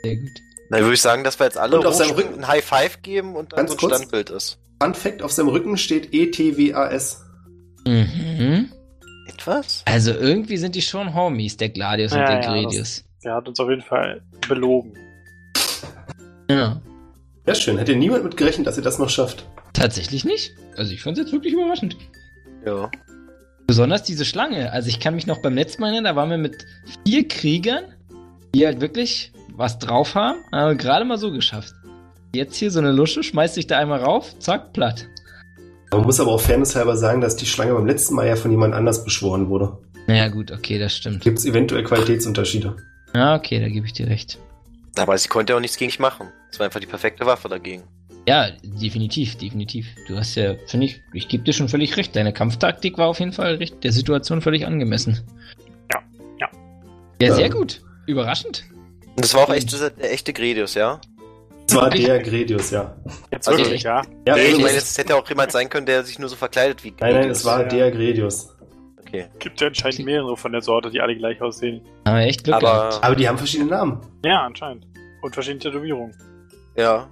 Sehr gut. Dann würde ich sagen, dass wir jetzt alle Und auf seinem hochspringen, ein High Five geben und dann Ganz so ein kurz. Standbild ist. Fun Fact, auf seinem Rücken steht ETWAS. Mhm. Etwas? Also irgendwie sind die schon Homies, der Gladius und Ja, der ja, Gredius. Der hat uns auf jeden Fall belogen. Ja. Sehr schön. Hätte niemand mit gerechnet, dass ihr das noch schafft. Tatsächlich nicht. Also ich fand es jetzt wirklich überraschend. Ja. Besonders diese Schlange. Also ich kann mich noch beim letzten Mal erinnern, da waren wir mit vier Kriegern, die halt wirklich was drauf haben, aber gerade mal so geschafft. Jetzt hier so eine Lusche, schmeißt sich da einmal rauf, zack, platt. Man muss aber auch fairnesshalber sagen, dass die Schlange beim letzten Mal ja von jemand anders beschworen wurde. Naja gut, okay, das stimmt. Gibt es eventuell Qualitätsunterschiede. Ja, okay, da gebe ich dir recht. Aber sie konnte ja auch nichts gegen mich machen. Es war einfach die perfekte Waffe dagegen. Ja, definitiv, definitiv. Du hast ja, finde ich, ich gebe dir schon völlig recht. Deine Kampftaktik war auf jeden Fall recht, der Situation völlig angemessen. Ja, ja. Ja, Ja. sehr gut. Überraschend. Und das war auch echt der echte Gredius, ja? Das war der Gredius, ja. Jetzt Also wirklich, echt? ja. Ja, nee, also ich meine, es- hätte auch jemand sein können, der sich nur so verkleidet wie nein, nein, Gredius. es war Ja. der Gredius. Okay. Gibt ja anscheinend mehrere von der Sorte, die alle gleich aussehen. Haben wir echt Glück gehabt. Aber, Aber die haben verschiedene Namen. Ja, anscheinend. Und verschiedene Tätowierungen. ja.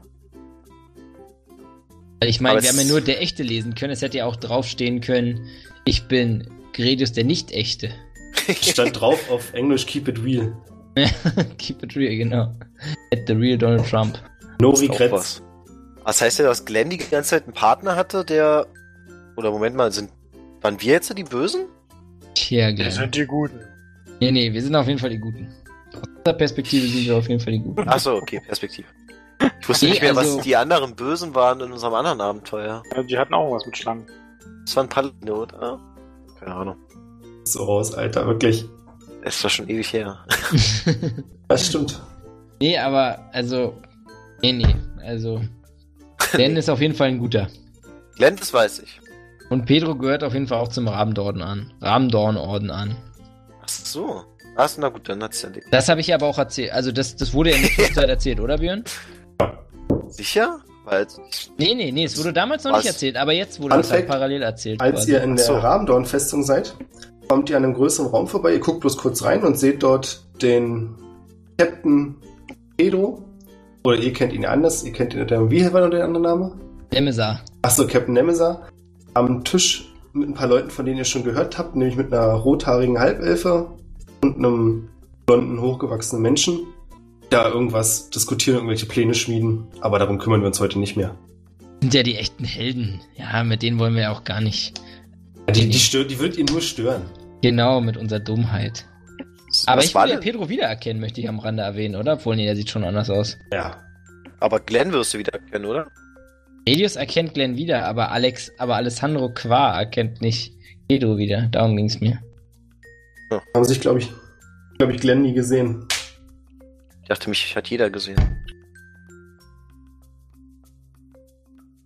Weil Ich meine, wir haben ja nur der Echte lesen können. Es hätte ja auch draufstehen können, ich bin Gredius der Nicht-Echte. Stand drauf auf Englisch Keep it real. (laughs) Keep it real, genau. At the real Donald Trump. No regrets. was. Was heißt ja, dass Glenn die ganze Zeit einen Partner hatte, der. Oder Moment mal, sind. Waren wir jetzt die Bösen? Tja, Wir sind die Guten. Nee, nee, wir sind auf jeden Fall die Guten. Aus dieser Perspektive sind wir auf jeden Fall die Guten. Achso, okay, Perspektive. Ich wusste Nee, nicht mehr, also- was die anderen Bösen waren in unserem anderen Abenteuer. Ja, die hatten auch was mit Schlangen. Das waren Paladine, oder? Keine Ahnung. So raus, Alter, wirklich. Es war schon ewig her. (laughs) Das stimmt. nee, aber, also. Nee, nee, also. Glenn (laughs) ist auf jeden Fall ein guter. Glenn, das weiß ich. Und Pedro gehört auf jeden Fall auch zum Rabendorn an. Rabendorn-Orden an. Ach so. Ach, na gut, dann hat's ja erledigt. Das habe ich aber auch erzählt. Also, das, das wurde ja in der (laughs) Zeit erzählt, oder, Björn? Sicher? Weil Nee, nee, nee, es wurde damals noch Was? nicht erzählt, aber jetzt wurde es halt parallel erzählt. Als quasi. ihr in der so. Rabendorn-Festung seid, kommt ihr an einem größeren Raum vorbei, ihr guckt bloß kurz rein und seht dort den Captain Pedro. Oder ihr kennt ihn anders, ihr kennt ihn unter, wie war noch der andere Name? Nemesar. Achso, Captain Nemesar. Am Tisch mit ein paar Leuten, von denen ihr schon gehört habt, nämlich mit einer rothaarigen Halbelfe und einem blonden, hochgewachsenen Menschen. Da irgendwas diskutieren, irgendwelche Pläne schmieden, aber darum kümmern wir uns heute nicht mehr. Sind ja die echten Helden. Ja, mit denen wollen wir ja auch gar nicht. Die, die, stört, die wird ihn nur stören. Genau, mit unserer Dummheit. Aber was ich will ja? Pedro wiedererkennen, möchte ich am Rande erwähnen, oder? Obwohl, nee, der sieht schon anders aus. Ja. Aber Glenn wirst du wieder erkennen, oder? Elius erkennt Glenn wieder, aber Alex, aber Alessandro Qua erkennt nicht Pedro wieder. Darum ging's mir. Haben sich, glaube ich, glaube ich, Glenn nie gesehen. Ich dachte, mich hat jeder gesehen.